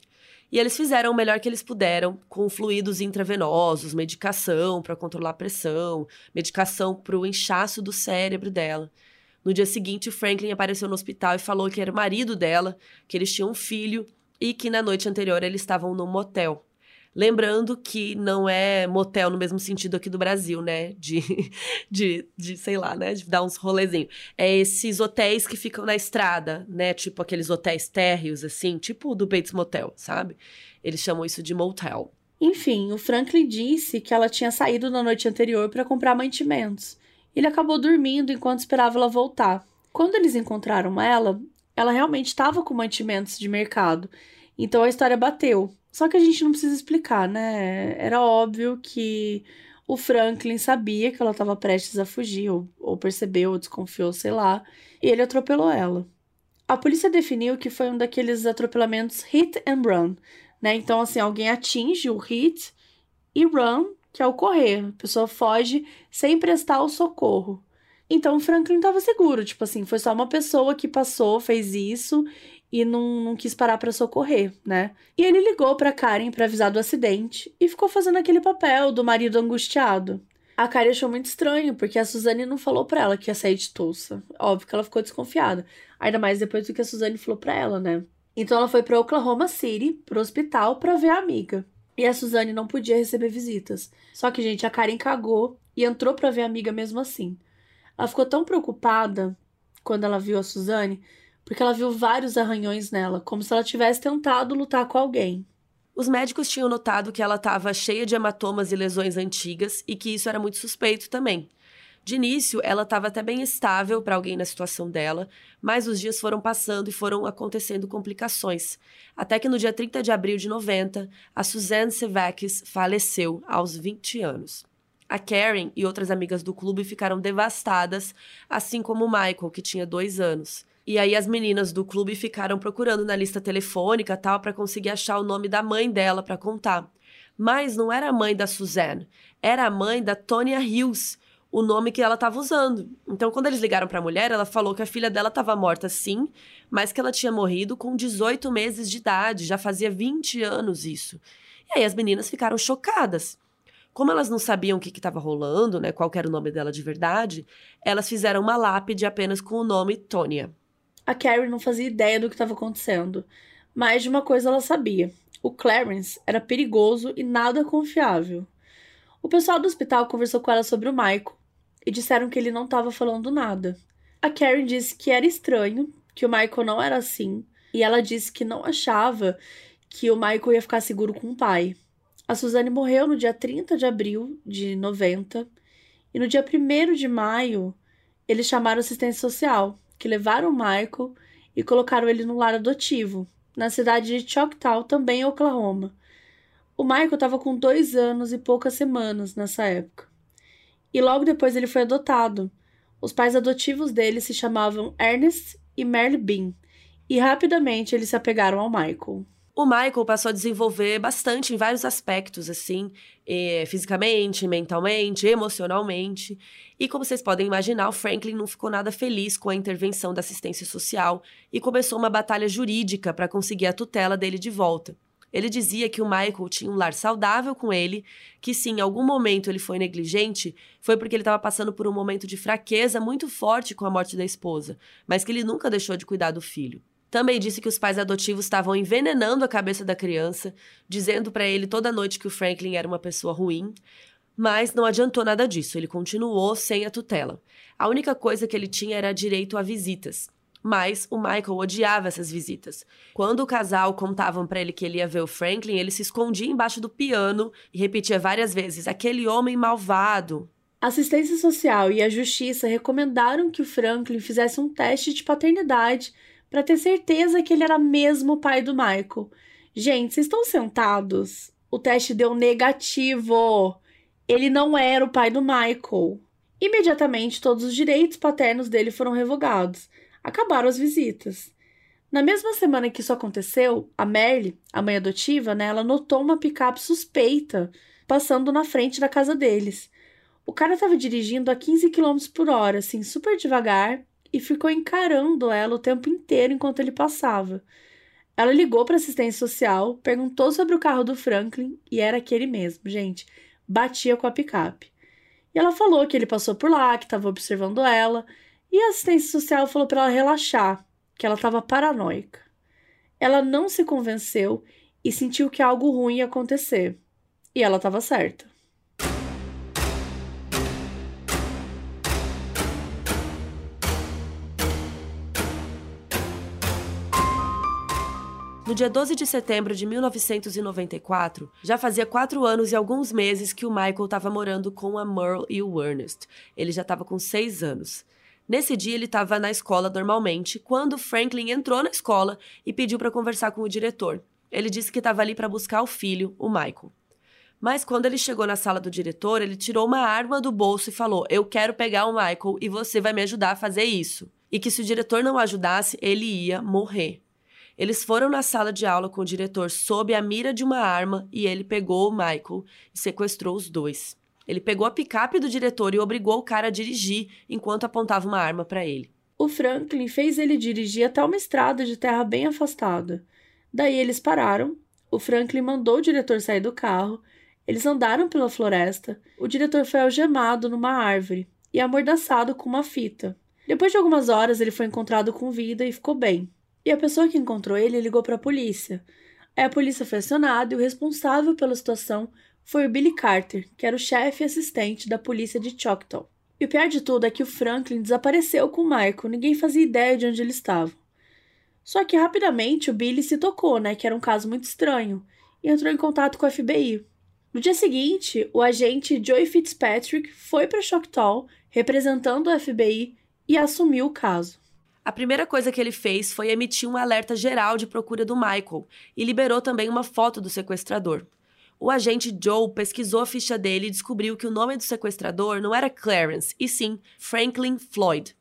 E eles fizeram o melhor que eles puderam, com fluidos intravenosos, medicação para controlar a pressão, medicação para o inchaço do cérebro dela. No dia seguinte, Franklin apareceu no hospital e falou que era o marido dela, que eles tinham um filho e que na noite anterior eles estavam num motel. Lembrando que não é motel no mesmo sentido aqui do Brasil, né? De, de, de sei lá, né? De dar uns rolezinhos. É esses hotéis que ficam na estrada, né? Tipo aqueles hotéis térreos, assim, tipo do Bates Motel, sabe? Eles chamam isso de motel. Enfim, o Franklin disse que ela tinha saído na noite anterior para comprar mantimentos ele acabou dormindo enquanto esperava ela voltar. Quando eles encontraram ela, ela realmente estava com mantimentos de mercado. Então a história bateu. Só que a gente não precisa explicar, né? Era óbvio que o Franklin sabia que ela estava prestes a fugir, ou, ou percebeu, ou desconfiou, sei lá, e ele atropelou ela. A polícia definiu que foi um daqueles atropelamentos hit and run, né? Então, assim, alguém atinge o hit e run que é o correr. A pessoa foge sem prestar o socorro. Então o Franklin estava seguro, tipo assim, foi só uma pessoa que passou, fez isso e não, não quis parar para socorrer, né? E ele ligou para Karen para avisar do acidente e ficou fazendo aquele papel do marido angustiado. A Karen achou muito estranho, porque a Suzane não falou para ela que ia sair de Tulsa. Óbvio que ela ficou desconfiada. Ainda mais depois do que a Suzane falou para ela, né? Então ela foi para Oklahoma City, pro hospital, para ver a amiga. E a Suzane não podia receber visitas. Só que, gente, a Karen cagou e entrou para ver a amiga mesmo assim. Ela ficou tão preocupada quando ela viu a Suzane, porque ela viu vários arranhões nela, como se ela tivesse tentado lutar com alguém. Os médicos tinham notado que ela estava cheia de hematomas e lesões antigas e que isso era muito suspeito também. De início, ela estava até bem estável para alguém na situação dela, mas os dias foram passando e foram acontecendo complicações. Até que no dia 30 de abril de 90, a Suzanne Sevakis faleceu aos 20 anos. A Karen e outras amigas do clube ficaram devastadas, assim como o Michael, que tinha dois anos. E aí as meninas do clube ficaram procurando na lista telefônica tal para conseguir achar o nome da mãe dela para contar. Mas não era a mãe da Suzanne, era a mãe da Tonya Hills, o nome que ela estava usando. Então, quando eles ligaram para a mulher, ela falou que a filha dela estava morta sim, mas que ela tinha morrido com 18 meses de idade, já fazia 20 anos isso. E aí as meninas ficaram chocadas. Como elas não sabiam o que estava rolando, né, qual era o nome dela de verdade, elas fizeram uma lápide apenas com o nome Tônia. A Carrie não fazia ideia do que estava acontecendo, mas de uma coisa ela sabia: o Clarence era perigoso e nada confiável. O pessoal do hospital conversou com ela sobre o Michael e disseram que ele não estava falando nada. A Karen disse que era estranho, que o Michael não era assim, e ela disse que não achava que o Michael ia ficar seguro com o pai. A Suzane morreu no dia 30 de abril de 90 e no dia 1 de maio eles chamaram assistência social, que levaram o Michael e colocaram ele no lar adotivo, na cidade de Choctaw, também em Oklahoma. O Michael estava com dois anos e poucas semanas nessa época. E logo depois ele foi adotado. Os pais adotivos dele se chamavam Ernest e Merle Bean, e rapidamente eles se apegaram ao Michael. O Michael passou a desenvolver bastante em vários aspectos, assim, eh, fisicamente, mentalmente, emocionalmente. E como vocês podem imaginar, o Franklin não ficou nada feliz com a intervenção da assistência social e começou uma batalha jurídica para conseguir a tutela dele de volta. Ele dizia que o Michael tinha um lar saudável com ele, que se em algum momento ele foi negligente, foi porque ele estava passando por um momento de fraqueza muito forte com a morte da esposa, mas que ele nunca deixou de cuidar do filho. Também disse que os pais adotivos estavam envenenando a cabeça da criança, dizendo para ele toda noite que o Franklin era uma pessoa ruim, mas não adiantou nada disso, ele continuou sem a tutela. A única coisa que ele tinha era direito a visitas. Mas o Michael odiava essas visitas. Quando o casal contavam para ele que ele ia ver o Franklin, ele se escondia embaixo do piano e repetia várias vezes: aquele homem malvado. Assistência social e a justiça recomendaram que o Franklin fizesse um teste de paternidade para ter certeza que ele era mesmo o pai do Michael. Gente, vocês estão sentados? O teste deu negativo. Ele não era o pai do Michael. Imediatamente, todos os direitos paternos dele foram revogados acabaram as visitas. Na mesma semana que isso aconteceu, a Merle, a mãe adotiva, né, ela notou uma picape suspeita passando na frente da casa deles. O cara estava dirigindo a 15 km por hora, assim, super devagar, e ficou encarando ela o tempo inteiro enquanto ele passava. Ela ligou para assistência social, perguntou sobre o carro do Franklin e era aquele mesmo, gente. Batia com a picape. E ela falou que ele passou por lá, que estava observando ela e a assistência social falou para ela relaxar, que ela estava paranoica. Ela não se convenceu e sentiu que algo ruim ia acontecer. E ela estava certa. No dia 12 de setembro de 1994, já fazia quatro anos e alguns meses que o Michael estava morando com a Merle e o Ernest. Ele já estava com seis anos. Nesse dia, ele estava na escola normalmente, quando Franklin entrou na escola e pediu para conversar com o diretor. Ele disse que estava ali para buscar o filho, o Michael. Mas quando ele chegou na sala do diretor, ele tirou uma arma do bolso e falou: Eu quero pegar o Michael e você vai me ajudar a fazer isso. E que se o diretor não ajudasse, ele ia morrer. Eles foram na sala de aula com o diretor sob a mira de uma arma e ele pegou o Michael e sequestrou os dois. Ele pegou a picape do diretor e obrigou o cara a dirigir enquanto apontava uma arma para ele. O Franklin fez ele dirigir até uma estrada de terra bem afastada. Daí eles pararam. O Franklin mandou o diretor sair do carro. Eles andaram pela floresta. O diretor foi algemado numa árvore e amordaçado com uma fita. Depois de algumas horas, ele foi encontrado com vida e ficou bem. E a pessoa que encontrou ele ligou para a polícia. Aí a polícia foi acionada e o responsável pela situação foi o Billy Carter, que era o chefe assistente da polícia de Choctaw. E o pior de tudo é que o Franklin desapareceu com o Michael, ninguém fazia ideia de onde eles estavam. Só que rapidamente o Billy se tocou, né, que era um caso muito estranho, e entrou em contato com o FBI. No dia seguinte, o agente Joey Fitzpatrick foi para Choctaw, representando o FBI, e assumiu o caso. A primeira coisa que ele fez foi emitir um alerta geral de procura do Michael e liberou também uma foto do sequestrador. O agente Joe pesquisou a ficha dele e descobriu que o nome do sequestrador não era Clarence, e sim Franklin Floyd.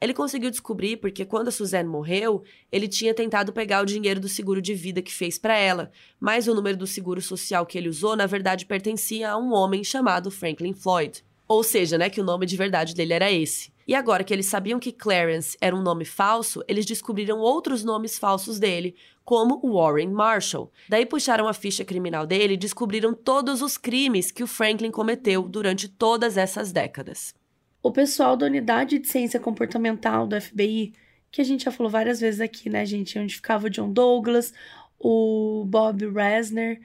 Ele conseguiu descobrir porque quando a Suzanne morreu, ele tinha tentado pegar o dinheiro do seguro de vida que fez para ela, mas o número do seguro social que ele usou, na verdade, pertencia a um homem chamado Franklin Floyd. Ou seja, né, que o nome de verdade dele era esse. E agora que eles sabiam que Clarence era um nome falso, eles descobriram outros nomes falsos dele, como Warren Marshall. Daí puxaram a ficha criminal dele e descobriram todos os crimes que o Franklin cometeu durante todas essas décadas. O pessoal da unidade de ciência comportamental do FBI, que a gente já falou várias vezes aqui, né, gente, onde ficava o John Douglas, o Bob Resner,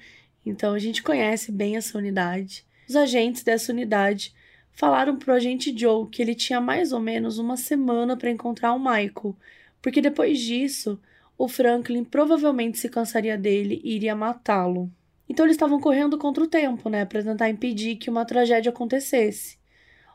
então a gente conhece bem essa unidade. Os agentes dessa unidade falaram pro agente Joe que ele tinha mais ou menos uma semana para encontrar o Michael, porque depois disso, o Franklin provavelmente se cansaria dele e iria matá-lo. Então eles estavam correndo contra o tempo, né, para tentar impedir que uma tragédia acontecesse.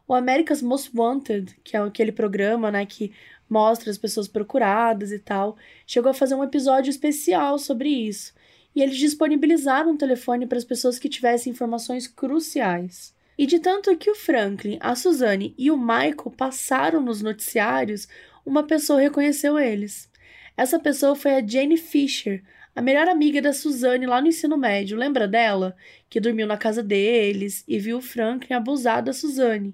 O America's Most Wanted, que é aquele programa, né, que mostra as pessoas procuradas e tal, chegou a fazer um episódio especial sobre isso. E eles disponibilizaram um telefone para as pessoas que tivessem informações cruciais. E de tanto que o Franklin, a Suzanne e o Michael passaram nos noticiários, uma pessoa reconheceu eles. Essa pessoa foi a Jane Fisher, a melhor amiga da Suzanne lá no ensino médio. Lembra dela? Que dormiu na casa deles e viu o Franklin abusar da Suzanne.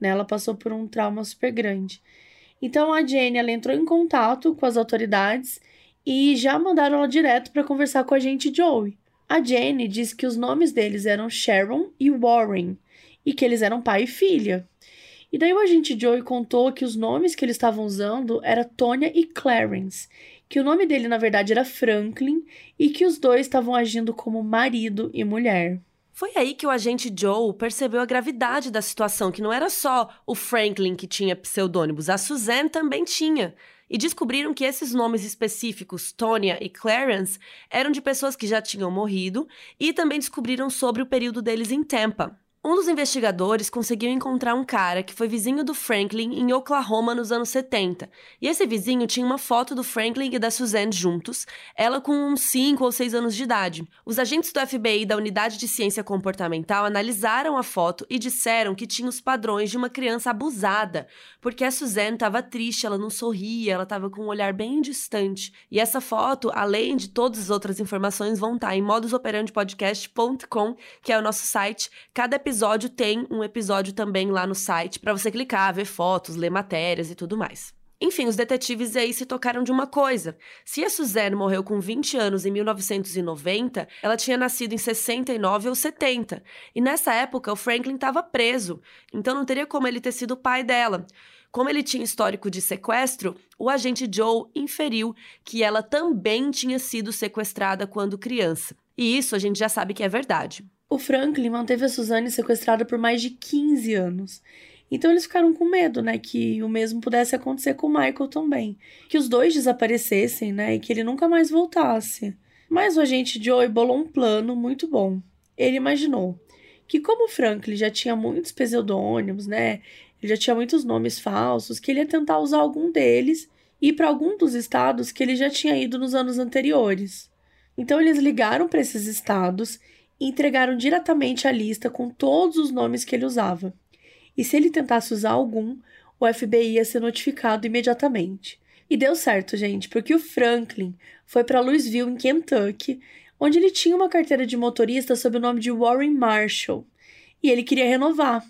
Né? Ela passou por um trauma super grande. Então a Jane ela entrou em contato com as autoridades e já mandaram ela direto para conversar com a gente Joey. A Jane disse que os nomes deles eram Sharon e Warren e que eles eram pai e filha. E daí o agente Joey contou que os nomes que eles estavam usando era Tonya e Clarence, que o nome dele na verdade era Franklin e que os dois estavam agindo como marido e mulher. Foi aí que o agente Joe percebeu a gravidade da situação, que não era só o Franklin que tinha pseudônimos, a Suzanne também tinha. E descobriram que esses nomes específicos, Tonya e Clarence, eram de pessoas que já tinham morrido, e também descobriram sobre o período deles em Tampa. Um dos investigadores conseguiu encontrar um cara que foi vizinho do Franklin em Oklahoma nos anos 70. E esse vizinho tinha uma foto do Franklin e da Suzanne juntos, ela com uns 5 ou 6 anos de idade. Os agentes do FBI da Unidade de Ciência Comportamental analisaram a foto e disseram que tinha os padrões de uma criança abusada, porque a Suzanne estava triste, ela não sorria, ela estava com um olhar bem distante. E essa foto, além de todas as outras informações, vão estar em modusoperandipodcast.com, que é o nosso site. Cada episódio episódio tem um episódio também lá no site para você clicar, ver fotos, ler matérias e tudo mais. Enfim, os detetives aí se tocaram de uma coisa. Se a Suzanne morreu com 20 anos em 1990, ela tinha nascido em 69 ou 70. E nessa época o Franklin estava preso, então não teria como ele ter sido o pai dela. Como ele tinha histórico de sequestro, o agente Joe inferiu que ela também tinha sido sequestrada quando criança. E isso a gente já sabe que é verdade. O Franklin manteve a Suzanne sequestrada por mais de 15 anos. Então eles ficaram com medo, né, que o mesmo pudesse acontecer com o Michael também, que os dois desaparecessem, né, e que ele nunca mais voltasse. Mas o agente Joey bolou um plano muito bom. Ele imaginou que como o Franklin já tinha muitos pseudônimos, né, ele já tinha muitos nomes falsos, que ele ia tentar usar algum deles e ir para algum dos estados que ele já tinha ido nos anos anteriores. Então eles ligaram para esses estados e entregaram diretamente a lista com todos os nomes que ele usava. E se ele tentasse usar algum, o FBI ia ser notificado imediatamente. E deu certo, gente, porque o Franklin foi para Louisville, em Kentucky, onde ele tinha uma carteira de motorista sob o nome de Warren Marshall, e ele queria renovar.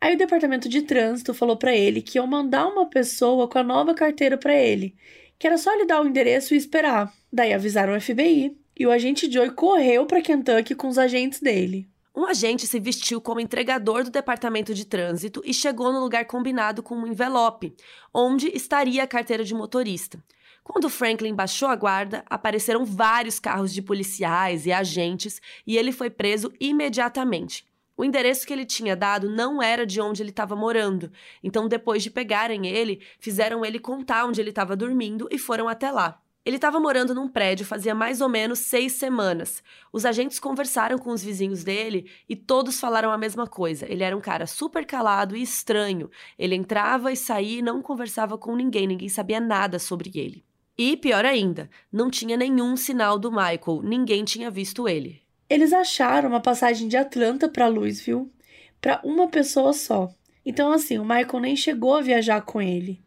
Aí o departamento de trânsito falou para ele que iam mandar uma pessoa com a nova carteira para ele, que era só ele dar o endereço e esperar. Daí avisaram o FBI e o agente Joey correu para Kentucky com os agentes dele. Um agente se vestiu como entregador do departamento de trânsito e chegou no lugar combinado com um envelope, onde estaria a carteira de motorista. Quando Franklin baixou a guarda, apareceram vários carros de policiais e agentes e ele foi preso imediatamente. O endereço que ele tinha dado não era de onde ele estava morando, então, depois de pegarem ele, fizeram ele contar onde ele estava dormindo e foram até lá. Ele estava morando num prédio fazia mais ou menos seis semanas. Os agentes conversaram com os vizinhos dele e todos falaram a mesma coisa. Ele era um cara super calado e estranho. Ele entrava e saía e não conversava com ninguém, ninguém sabia nada sobre ele. E, pior ainda, não tinha nenhum sinal do Michael, ninguém tinha visto ele. Eles acharam uma passagem de Atlanta para Louisville para uma pessoa só. Então, assim, o Michael nem chegou a viajar com ele.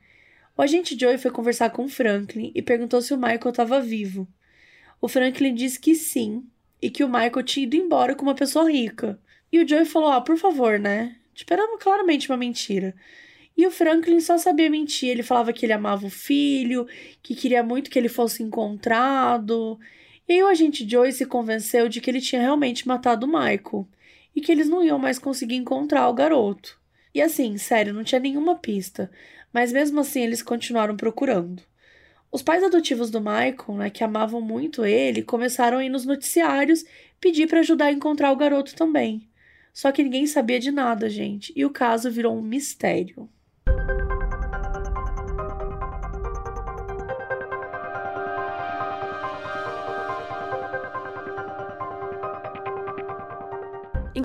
O agente Joey foi conversar com Franklin e perguntou se o Michael estava vivo. O Franklin disse que sim e que o Michael tinha ido embora com uma pessoa rica. E o Joey falou: Ah, por favor, né? Esperando claramente uma mentira. E o Franklin só sabia mentir. Ele falava que ele amava o filho, que queria muito que ele fosse encontrado. E aí o agente Joey se convenceu de que ele tinha realmente matado o Michael e que eles não iam mais conseguir encontrar o garoto. E assim, sério, não tinha nenhuma pista mas mesmo assim eles continuaram procurando. Os pais adotivos do Michael, né, que amavam muito ele, começaram a ir nos noticiários pedir para ajudar a encontrar o garoto também. Só que ninguém sabia de nada, gente, e o caso virou um mistério.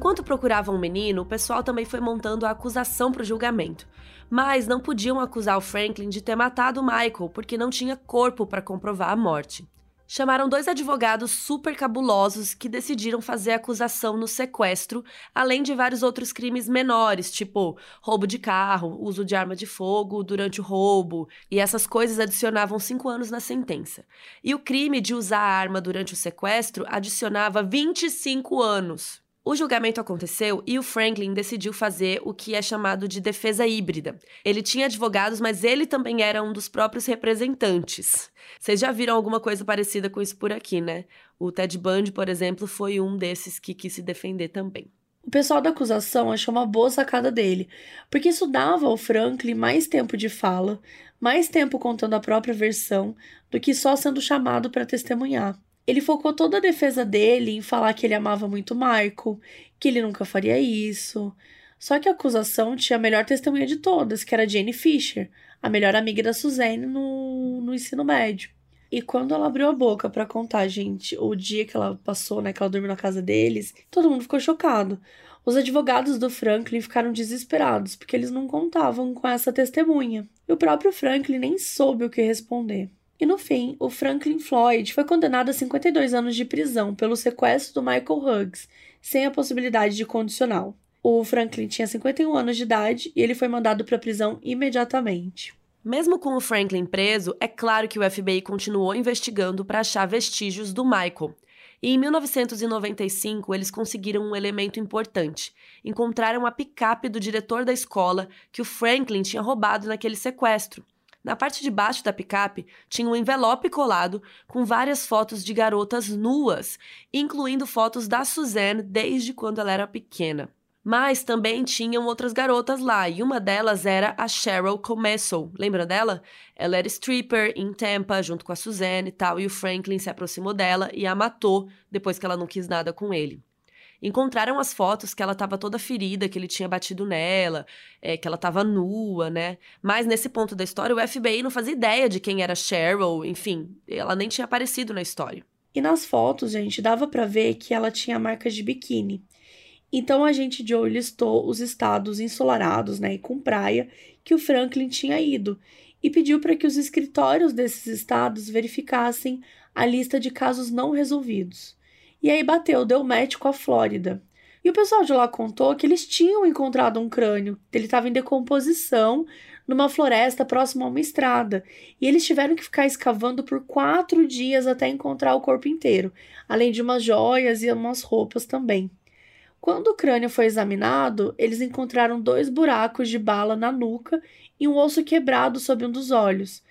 Enquanto procuravam o menino, o pessoal também foi montando a acusação para o julgamento. Mas não podiam acusar o Franklin de ter matado o Michael, porque não tinha corpo para comprovar a morte. Chamaram dois advogados super cabulosos que decidiram fazer a acusação no sequestro, além de vários outros crimes menores, tipo roubo de carro, uso de arma de fogo durante o roubo, e essas coisas adicionavam cinco anos na sentença. E o crime de usar a arma durante o sequestro adicionava 25 anos. O julgamento aconteceu e o Franklin decidiu fazer o que é chamado de defesa híbrida. Ele tinha advogados, mas ele também era um dos próprios representantes. Vocês já viram alguma coisa parecida com isso por aqui, né? O Ted Bundy, por exemplo, foi um desses que quis se defender também. O pessoal da acusação achou uma boa sacada dele, porque isso dava ao Franklin mais tempo de fala, mais tempo contando a própria versão, do que só sendo chamado para testemunhar. Ele focou toda a defesa dele em falar que ele amava muito Michael, que ele nunca faria isso. Só que a acusação tinha a melhor testemunha de todas, que era Jane Fisher, a melhor amiga da Suzanne no, no ensino médio. E quando ela abriu a boca para contar, gente, o dia que ela passou, né, que ela dormiu na casa deles, todo mundo ficou chocado. Os advogados do Franklin ficaram desesperados, porque eles não contavam com essa testemunha. E o próprio Franklin nem soube o que responder. E no fim, o Franklin Floyd foi condenado a 52 anos de prisão pelo sequestro do Michael Hughes, sem a possibilidade de condicional. O Franklin tinha 51 anos de idade e ele foi mandado para a prisão imediatamente. Mesmo com o Franklin preso, é claro que o FBI continuou investigando para achar vestígios do Michael. E em 1995, eles conseguiram um elemento importante. Encontraram a picape do diretor da escola que o Franklin tinha roubado naquele sequestro. Na parte de baixo da picape tinha um envelope colado com várias fotos de garotas nuas, incluindo fotos da Suzanne desde quando ela era pequena. Mas também tinham outras garotas lá, e uma delas era a Cheryl Comesso. Lembra dela? Ela era stripper em Tampa, junto com a Suzanne e tal, e o Franklin se aproximou dela e a matou depois que ela não quis nada com ele. Encontraram as fotos que ela estava toda ferida, que ele tinha batido nela, é, que ela estava nua, né? Mas nesse ponto da história, o FBI não fazia ideia de quem era Cheryl, enfim, ela nem tinha aparecido na história. E nas fotos, gente, dava para ver que ela tinha marcas de biquíni. Então a gente Joe listou os estados ensolarados, né, e com praia que o Franklin tinha ido e pediu para que os escritórios desses estados verificassem a lista de casos não resolvidos. E aí bateu, deu match com a Flórida. E o pessoal de lá contou que eles tinham encontrado um crânio, ele estava em decomposição numa floresta próxima a uma estrada. E eles tiveram que ficar escavando por quatro dias até encontrar o corpo inteiro, além de umas joias e umas roupas também. Quando o crânio foi examinado, eles encontraram dois buracos de bala na nuca e um osso quebrado sob um dos olhos.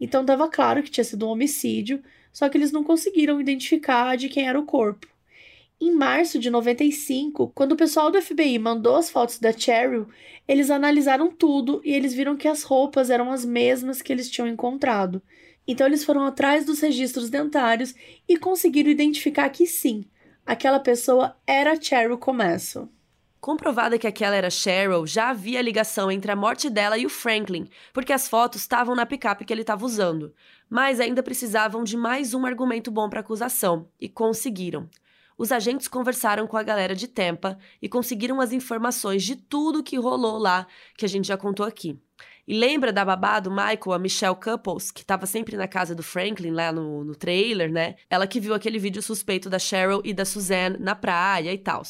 Então estava claro que tinha sido um homicídio, só que eles não conseguiram identificar de quem era o corpo. Em março de 95, quando o pessoal do FBI mandou as fotos da Cheryl, eles analisaram tudo e eles viram que as roupas eram as mesmas que eles tinham encontrado. Então eles foram atrás dos registros dentários e conseguiram identificar que sim, aquela pessoa era Cheryl Comesso. Comprovada que aquela era Cheryl, já havia ligação entre a morte dela e o Franklin, porque as fotos estavam na picape que ele estava usando. Mas ainda precisavam de mais um argumento bom para acusação, e conseguiram. Os agentes conversaram com a galera de Tampa e conseguiram as informações de tudo que rolou lá, que a gente já contou aqui. E lembra da babá do Michael, a Michelle Couples, que estava sempre na casa do Franklin, lá no, no trailer, né? Ela que viu aquele vídeo suspeito da Cheryl e da Suzanne na praia e tal.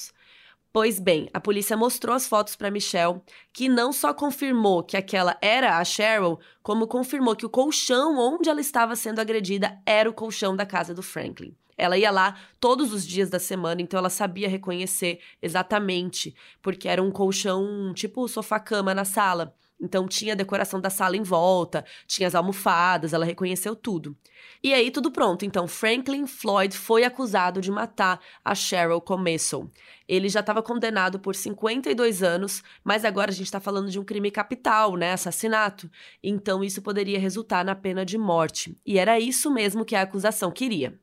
Pois bem, a polícia mostrou as fotos para Michelle, que não só confirmou que aquela era a Cheryl, como confirmou que o colchão onde ela estava sendo agredida era o colchão da casa do Franklin. Ela ia lá todos os dias da semana, então ela sabia reconhecer exatamente, porque era um colchão tipo sofá-cama na sala. Então tinha a decoração da sala em volta, tinha as almofadas, ela reconheceu tudo. E aí tudo pronto. Então Franklin Floyd foi acusado de matar a Cheryl Comessel. Ele já estava condenado por 52 anos, mas agora a gente está falando de um crime capital, né, assassinato. Então isso poderia resultar na pena de morte. E era isso mesmo que a acusação queria.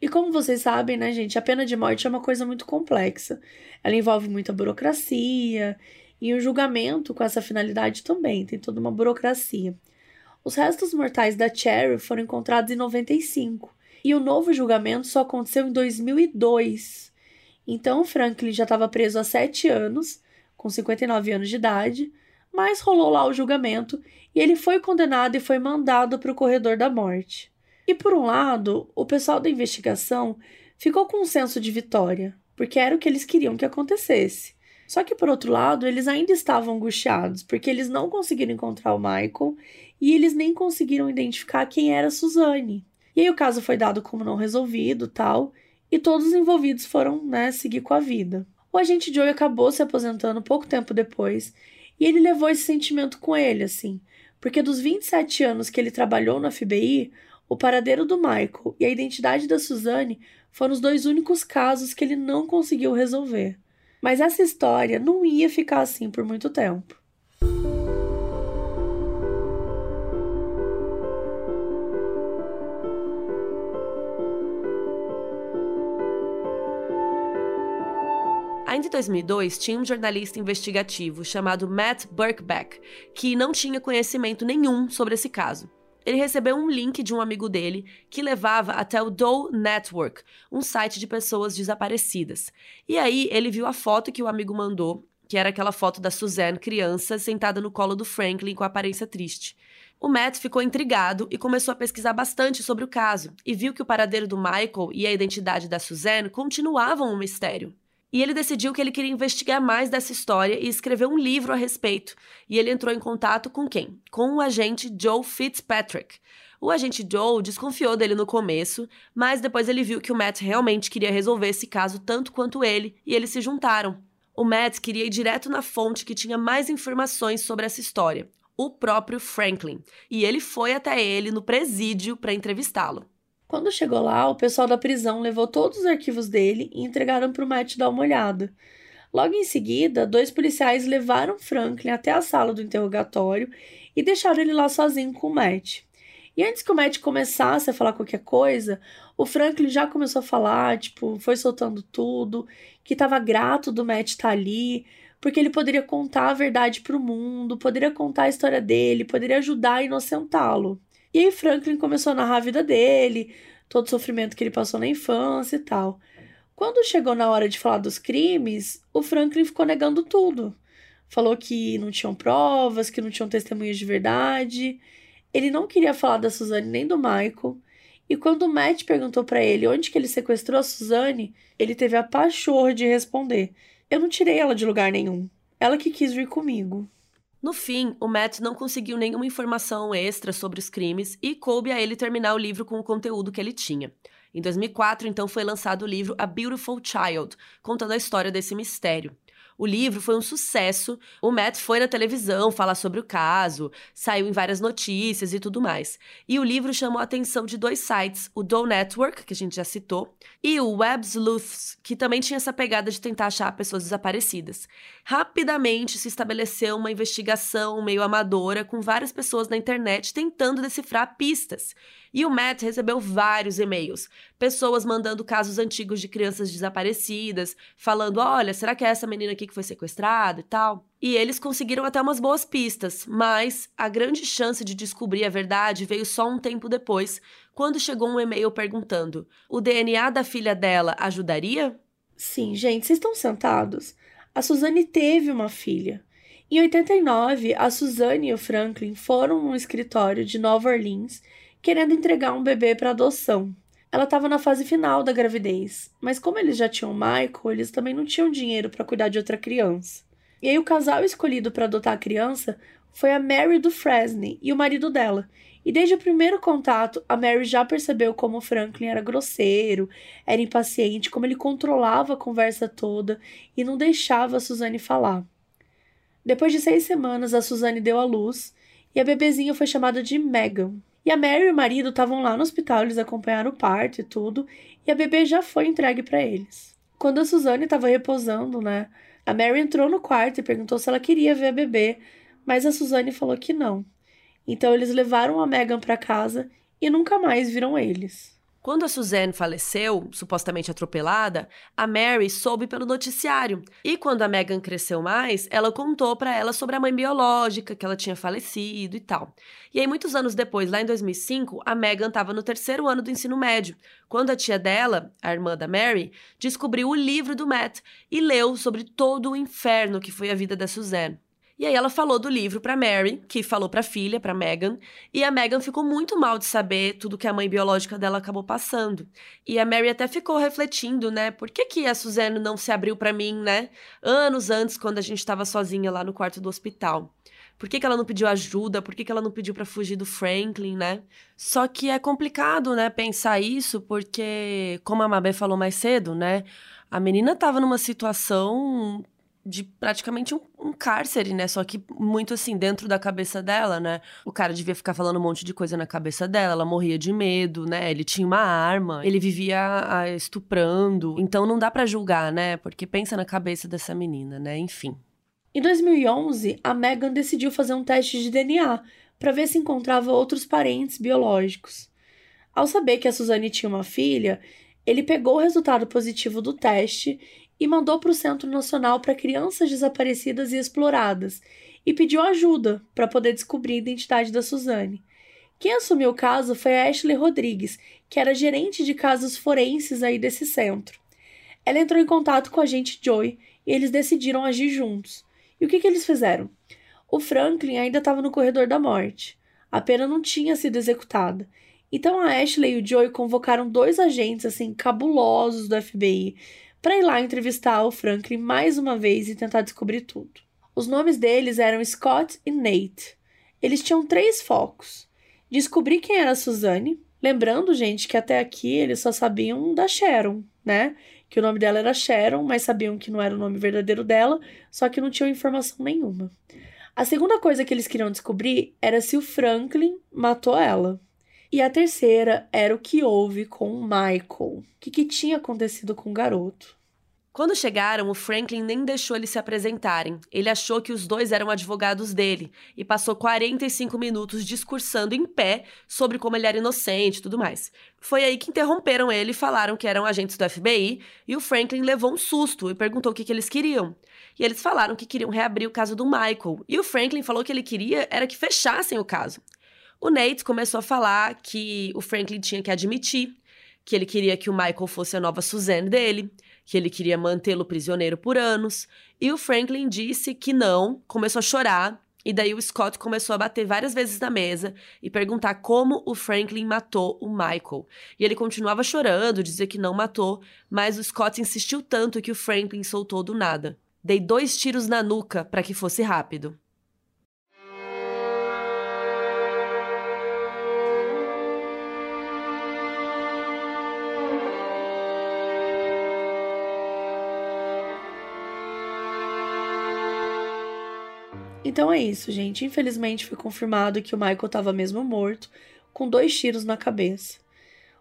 E como vocês sabem, né, gente, a pena de morte é uma coisa muito complexa. Ela envolve muita burocracia e o julgamento com essa finalidade também tem toda uma burocracia. Os restos mortais da Cherry foram encontrados em 95 e o novo julgamento só aconteceu em 2002. Então, Franklin já estava preso há sete anos, com 59 anos de idade, mas rolou lá o julgamento e ele foi condenado e foi mandado para o corredor da morte. E por um lado, o pessoal da investigação ficou com um senso de vitória, porque era o que eles queriam que acontecesse. Só que por outro lado, eles ainda estavam angustiados, porque eles não conseguiram encontrar o Michael e eles nem conseguiram identificar quem era Suzane. E aí o caso foi dado como não resolvido, tal, e todos os envolvidos foram, né, seguir com a vida. O agente Joey acabou se aposentando pouco tempo depois, e ele levou esse sentimento com ele, assim, porque dos 27 anos que ele trabalhou na FBI, o paradeiro do Michael e a identidade da Suzane foram os dois únicos casos que ele não conseguiu resolver. Mas essa história não ia ficar assim por muito tempo. Ainda em 2002, tinha um jornalista investigativo chamado Matt Burkbeck, que não tinha conhecimento nenhum sobre esse caso ele recebeu um link de um amigo dele que levava até o Doe Network, um site de pessoas desaparecidas. E aí ele viu a foto que o amigo mandou, que era aquela foto da Suzanne criança sentada no colo do Franklin com aparência triste. O Matt ficou intrigado e começou a pesquisar bastante sobre o caso e viu que o paradeiro do Michael e a identidade da Suzanne continuavam um mistério. E ele decidiu que ele queria investigar mais dessa história e escrever um livro a respeito. E ele entrou em contato com quem? Com o agente Joe Fitzpatrick. O agente Joe desconfiou dele no começo, mas depois ele viu que o Matt realmente queria resolver esse caso tanto quanto ele, e eles se juntaram. O Matt queria ir direto na fonte que tinha mais informações sobre essa história, o próprio Franklin, e ele foi até ele no presídio para entrevistá-lo. Quando chegou lá, o pessoal da prisão levou todos os arquivos dele e entregaram para o Matt dar uma olhada. Logo em seguida, dois policiais levaram Franklin até a sala do interrogatório e deixaram ele lá sozinho com o Matt. E antes que o Matt começasse a falar qualquer coisa, o Franklin já começou a falar, tipo, foi soltando tudo, que estava grato do Matt estar tá ali, porque ele poderia contar a verdade para o mundo, poderia contar a história dele, poderia ajudar a inocentá-lo. E aí Franklin começou a narrar a vida dele, todo o sofrimento que ele passou na infância e tal. Quando chegou na hora de falar dos crimes, o Franklin ficou negando tudo. Falou que não tinham provas, que não tinham testemunhas de verdade. Ele não queria falar da Suzane nem do Michael. E quando o Matt perguntou para ele onde que ele sequestrou a Suzane, ele teve a pachorra de responder: Eu não tirei ela de lugar nenhum. Ela que quis vir comigo. No fim, o Matt não conseguiu nenhuma informação extra sobre os crimes e coube a ele terminar o livro com o conteúdo que ele tinha. Em 2004, então, foi lançado o livro A Beautiful Child, contando a história desse mistério. O livro foi um sucesso. O Matt foi na televisão falar sobre o caso, saiu em várias notícias e tudo mais. E o livro chamou a atenção de dois sites, o Doe Network, que a gente já citou, e o Web Sleuths, que também tinha essa pegada de tentar achar pessoas desaparecidas. Rapidamente se estabeleceu uma investigação meio amadora com várias pessoas na internet tentando decifrar pistas. E o Matt recebeu vários e-mails, pessoas mandando casos antigos de crianças desaparecidas, falando: olha, será que é essa menina aqui que foi sequestrado e tal. E eles conseguiram até umas boas pistas, mas a grande chance de descobrir a verdade veio só um tempo depois, quando chegou um e-mail perguntando: o DNA da filha dela ajudaria? Sim, gente, vocês estão sentados? A Suzane teve uma filha. Em 89, a Suzane e o Franklin foram num escritório de Nova Orleans querendo entregar um bebê para adoção. Ela estava na fase final da gravidez, mas como eles já tinham Michael, eles também não tinham dinheiro para cuidar de outra criança. E aí o casal escolhido para adotar a criança foi a Mary do Fresney e o marido dela. E desde o primeiro contato, a Mary já percebeu como o Franklin era grosseiro, era impaciente, como ele controlava a conversa toda e não deixava a Suzane falar. Depois de seis semanas, a Suzane deu à luz e a bebezinha foi chamada de Megan. E a Mary e o marido estavam lá no hospital, eles acompanharam o parto e tudo, e a bebê já foi entregue para eles. Quando a Suzane estava repousando, né, a Mary entrou no quarto e perguntou se ela queria ver a bebê, mas a Suzane falou que não. Então eles levaram a Megan para casa e nunca mais viram eles. Quando a Suzanne faleceu, supostamente atropelada, a Mary soube pelo noticiário. E quando a Megan cresceu mais, ela contou para ela sobre a mãe biológica, que ela tinha falecido e tal. E aí, muitos anos depois, lá em 2005, a Megan estava no terceiro ano do ensino médio, quando a tia dela, a irmã da Mary, descobriu o livro do Matt e leu sobre todo o inferno que foi a vida da Suzanne. E aí ela falou do livro para Mary, que falou para a filha, para Megan, e a Megan ficou muito mal de saber tudo que a mãe biológica dela acabou passando. E a Mary até ficou refletindo, né? Por que que a Suzanne não se abriu para mim, né? Anos antes, quando a gente estava sozinha lá no quarto do hospital. Por que, que ela não pediu ajuda? Por que, que ela não pediu para fugir do Franklin, né? Só que é complicado, né, pensar isso, porque, como a Mabé falou mais cedo, né? A menina estava numa situação de praticamente um, um, cárcere, né? Só que muito assim, dentro da cabeça dela, né? O cara devia ficar falando um monte de coisa na cabeça dela, ela morria de medo, né? Ele tinha uma arma, ele vivia estuprando. Então não dá para julgar, né? Porque pensa na cabeça dessa menina, né? Enfim. Em 2011, a Megan decidiu fazer um teste de DNA para ver se encontrava outros parentes biológicos. Ao saber que a Suzane tinha uma filha, ele pegou o resultado positivo do teste e mandou para o Centro Nacional para Crianças Desaparecidas e Exploradas e pediu ajuda para poder descobrir a identidade da Suzane. Quem assumiu o caso foi a Ashley Rodrigues, que era gerente de casos forenses aí desse centro. Ela entrou em contato com a agente Joy e eles decidiram agir juntos. E o que, que eles fizeram? O Franklin ainda estava no corredor da morte. A pena não tinha sido executada. Então a Ashley e o Joy convocaram dois agentes assim cabulosos do FBI para ir lá entrevistar o Franklin mais uma vez e tentar descobrir tudo. Os nomes deles eram Scott e Nate. Eles tinham três focos: descobrir quem era a Suzanne, lembrando, gente, que até aqui eles só sabiam da Sharon, né? Que o nome dela era Sharon, mas sabiam que não era o nome verdadeiro dela, só que não tinham informação nenhuma. A segunda coisa que eles queriam descobrir era se o Franklin matou ela. E a terceira era o que houve com o Michael. O que, que tinha acontecido com o garoto. Quando chegaram, o Franklin nem deixou eles se apresentarem. Ele achou que os dois eram advogados dele e passou 45 minutos discursando em pé sobre como ele era inocente e tudo mais. Foi aí que interromperam ele e falaram que eram agentes do FBI e o Franklin levou um susto e perguntou o que, que eles queriam. E eles falaram que queriam reabrir o caso do Michael. E o Franklin falou que ele queria era que fechassem o caso. O Nate começou a falar que o Franklin tinha que admitir que ele queria que o Michael fosse a nova Suzanne dele, que ele queria mantê-lo prisioneiro por anos, e o Franklin disse que não, começou a chorar, e daí o Scott começou a bater várias vezes na mesa e perguntar como o Franklin matou o Michael. E ele continuava chorando, dizia que não matou, mas o Scott insistiu tanto que o Franklin soltou do nada. Dei dois tiros na nuca para que fosse rápido. Então é isso, gente. Infelizmente foi confirmado que o Michael estava mesmo morto, com dois tiros na cabeça.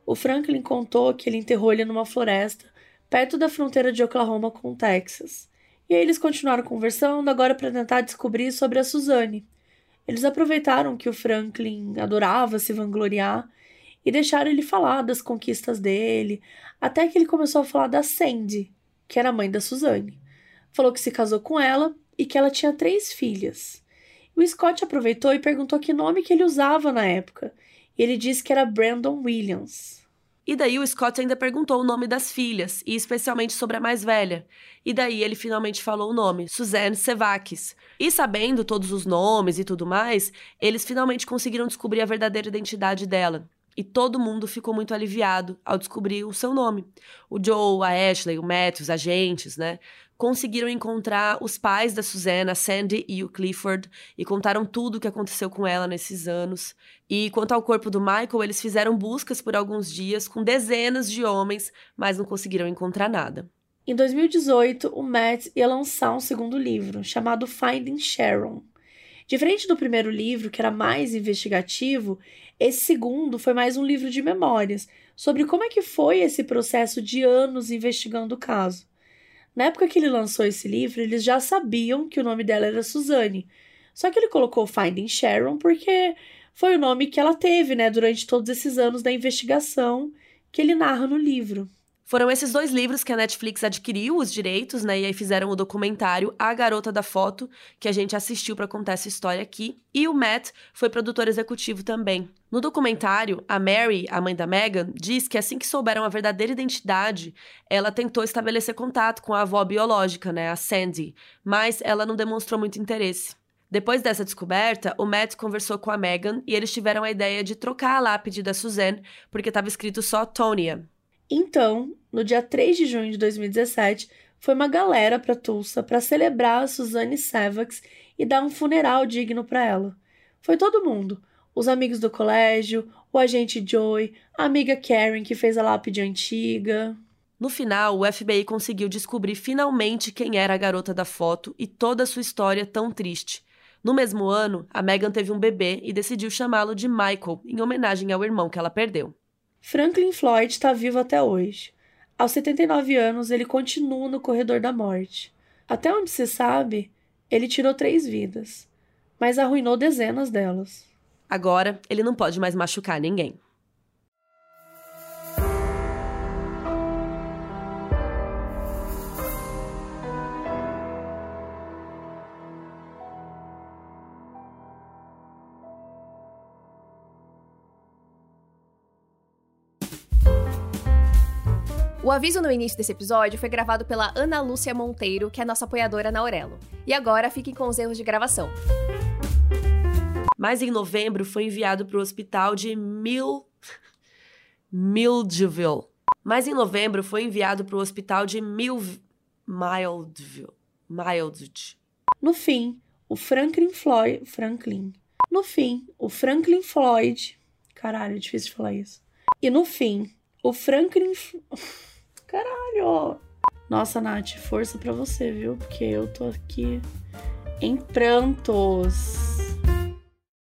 O Franklin contou que ele enterrou ele numa floresta, perto da fronteira de Oklahoma com o Texas. E aí eles continuaram conversando agora para tentar descobrir sobre a Suzane. Eles aproveitaram que o Franklin adorava se vangloriar e deixaram ele falar das conquistas dele, até que ele começou a falar da Sandy, que era a mãe da Suzane. falou que se casou com ela e que ela tinha três filhas. O Scott aproveitou e perguntou que nome que ele usava na época. E ele disse que era Brandon Williams. E daí o Scott ainda perguntou o nome das filhas, e especialmente sobre a mais velha. E daí ele finalmente falou o nome, Suzanne Sevakis. E sabendo todos os nomes e tudo mais, eles finalmente conseguiram descobrir a verdadeira identidade dela. E todo mundo ficou muito aliviado ao descobrir o seu nome. O Joe, a Ashley, o Matt, os agentes, né? Conseguiram encontrar os pais da Susanna, Sandy e o Clifford, e contaram tudo o que aconteceu com ela nesses anos. E quanto ao corpo do Michael, eles fizeram buscas por alguns dias com dezenas de homens, mas não conseguiram encontrar nada. Em 2018, o Matt ia lançar um segundo livro, chamado Finding Sharon. Diferente do primeiro livro, que era mais investigativo, esse segundo foi mais um livro de memórias sobre como é que foi esse processo de anos investigando o caso. Na época que ele lançou esse livro, eles já sabiam que o nome dela era Suzanne. Só que ele colocou Finding Sharon porque foi o nome que ela teve, né, durante todos esses anos da investigação que ele narra no livro. Foram esses dois livros que a Netflix adquiriu os direitos, né? E aí fizeram o documentário A Garota da Foto, que a gente assistiu para contar essa história aqui. E o Matt foi produtor executivo também. No documentário, a Mary, a mãe da Megan, diz que assim que souberam a verdadeira identidade, ela tentou estabelecer contato com a avó biológica, né, a Sandy, mas ela não demonstrou muito interesse. Depois dessa descoberta, o Matt conversou com a Megan e eles tiveram a ideia de trocar a lápide da Suzanne, porque estava escrito só Tonya. Então, no dia 3 de junho de 2017, foi uma galera para Tulsa para celebrar a Suzanne Savax e dar um funeral digno para ela. Foi todo mundo, os amigos do colégio, o agente Joey, a amiga Karen que fez a lápide antiga. No final, o FBI conseguiu descobrir finalmente quem era a garota da foto e toda a sua história tão triste. No mesmo ano, a Megan teve um bebê e decidiu chamá-lo de Michael, em homenagem ao irmão que ela perdeu. Franklin Floyd está vivo até hoje. Aos 79 anos, ele continua no corredor da morte. Até onde se sabe, ele tirou três vidas, mas arruinou dezenas delas. Agora, ele não pode mais machucar ninguém. O aviso no início desse episódio foi gravado pela Ana Lúcia Monteiro, que é nossa apoiadora na Aurelo. E agora fiquem com os erros de gravação. Mas em novembro foi enviado para o hospital de Mil... Mildeville. Mas em novembro foi enviado para o hospital de Mil... Mildeville. Mildred. No fim, o Franklin Floyd... Franklin. No fim, o Franklin Floyd... Caralho, é difícil de falar isso. E no fim, o Franklin... Caralho! Nossa, Nath, força pra você, viu? Porque eu tô aqui em prantos.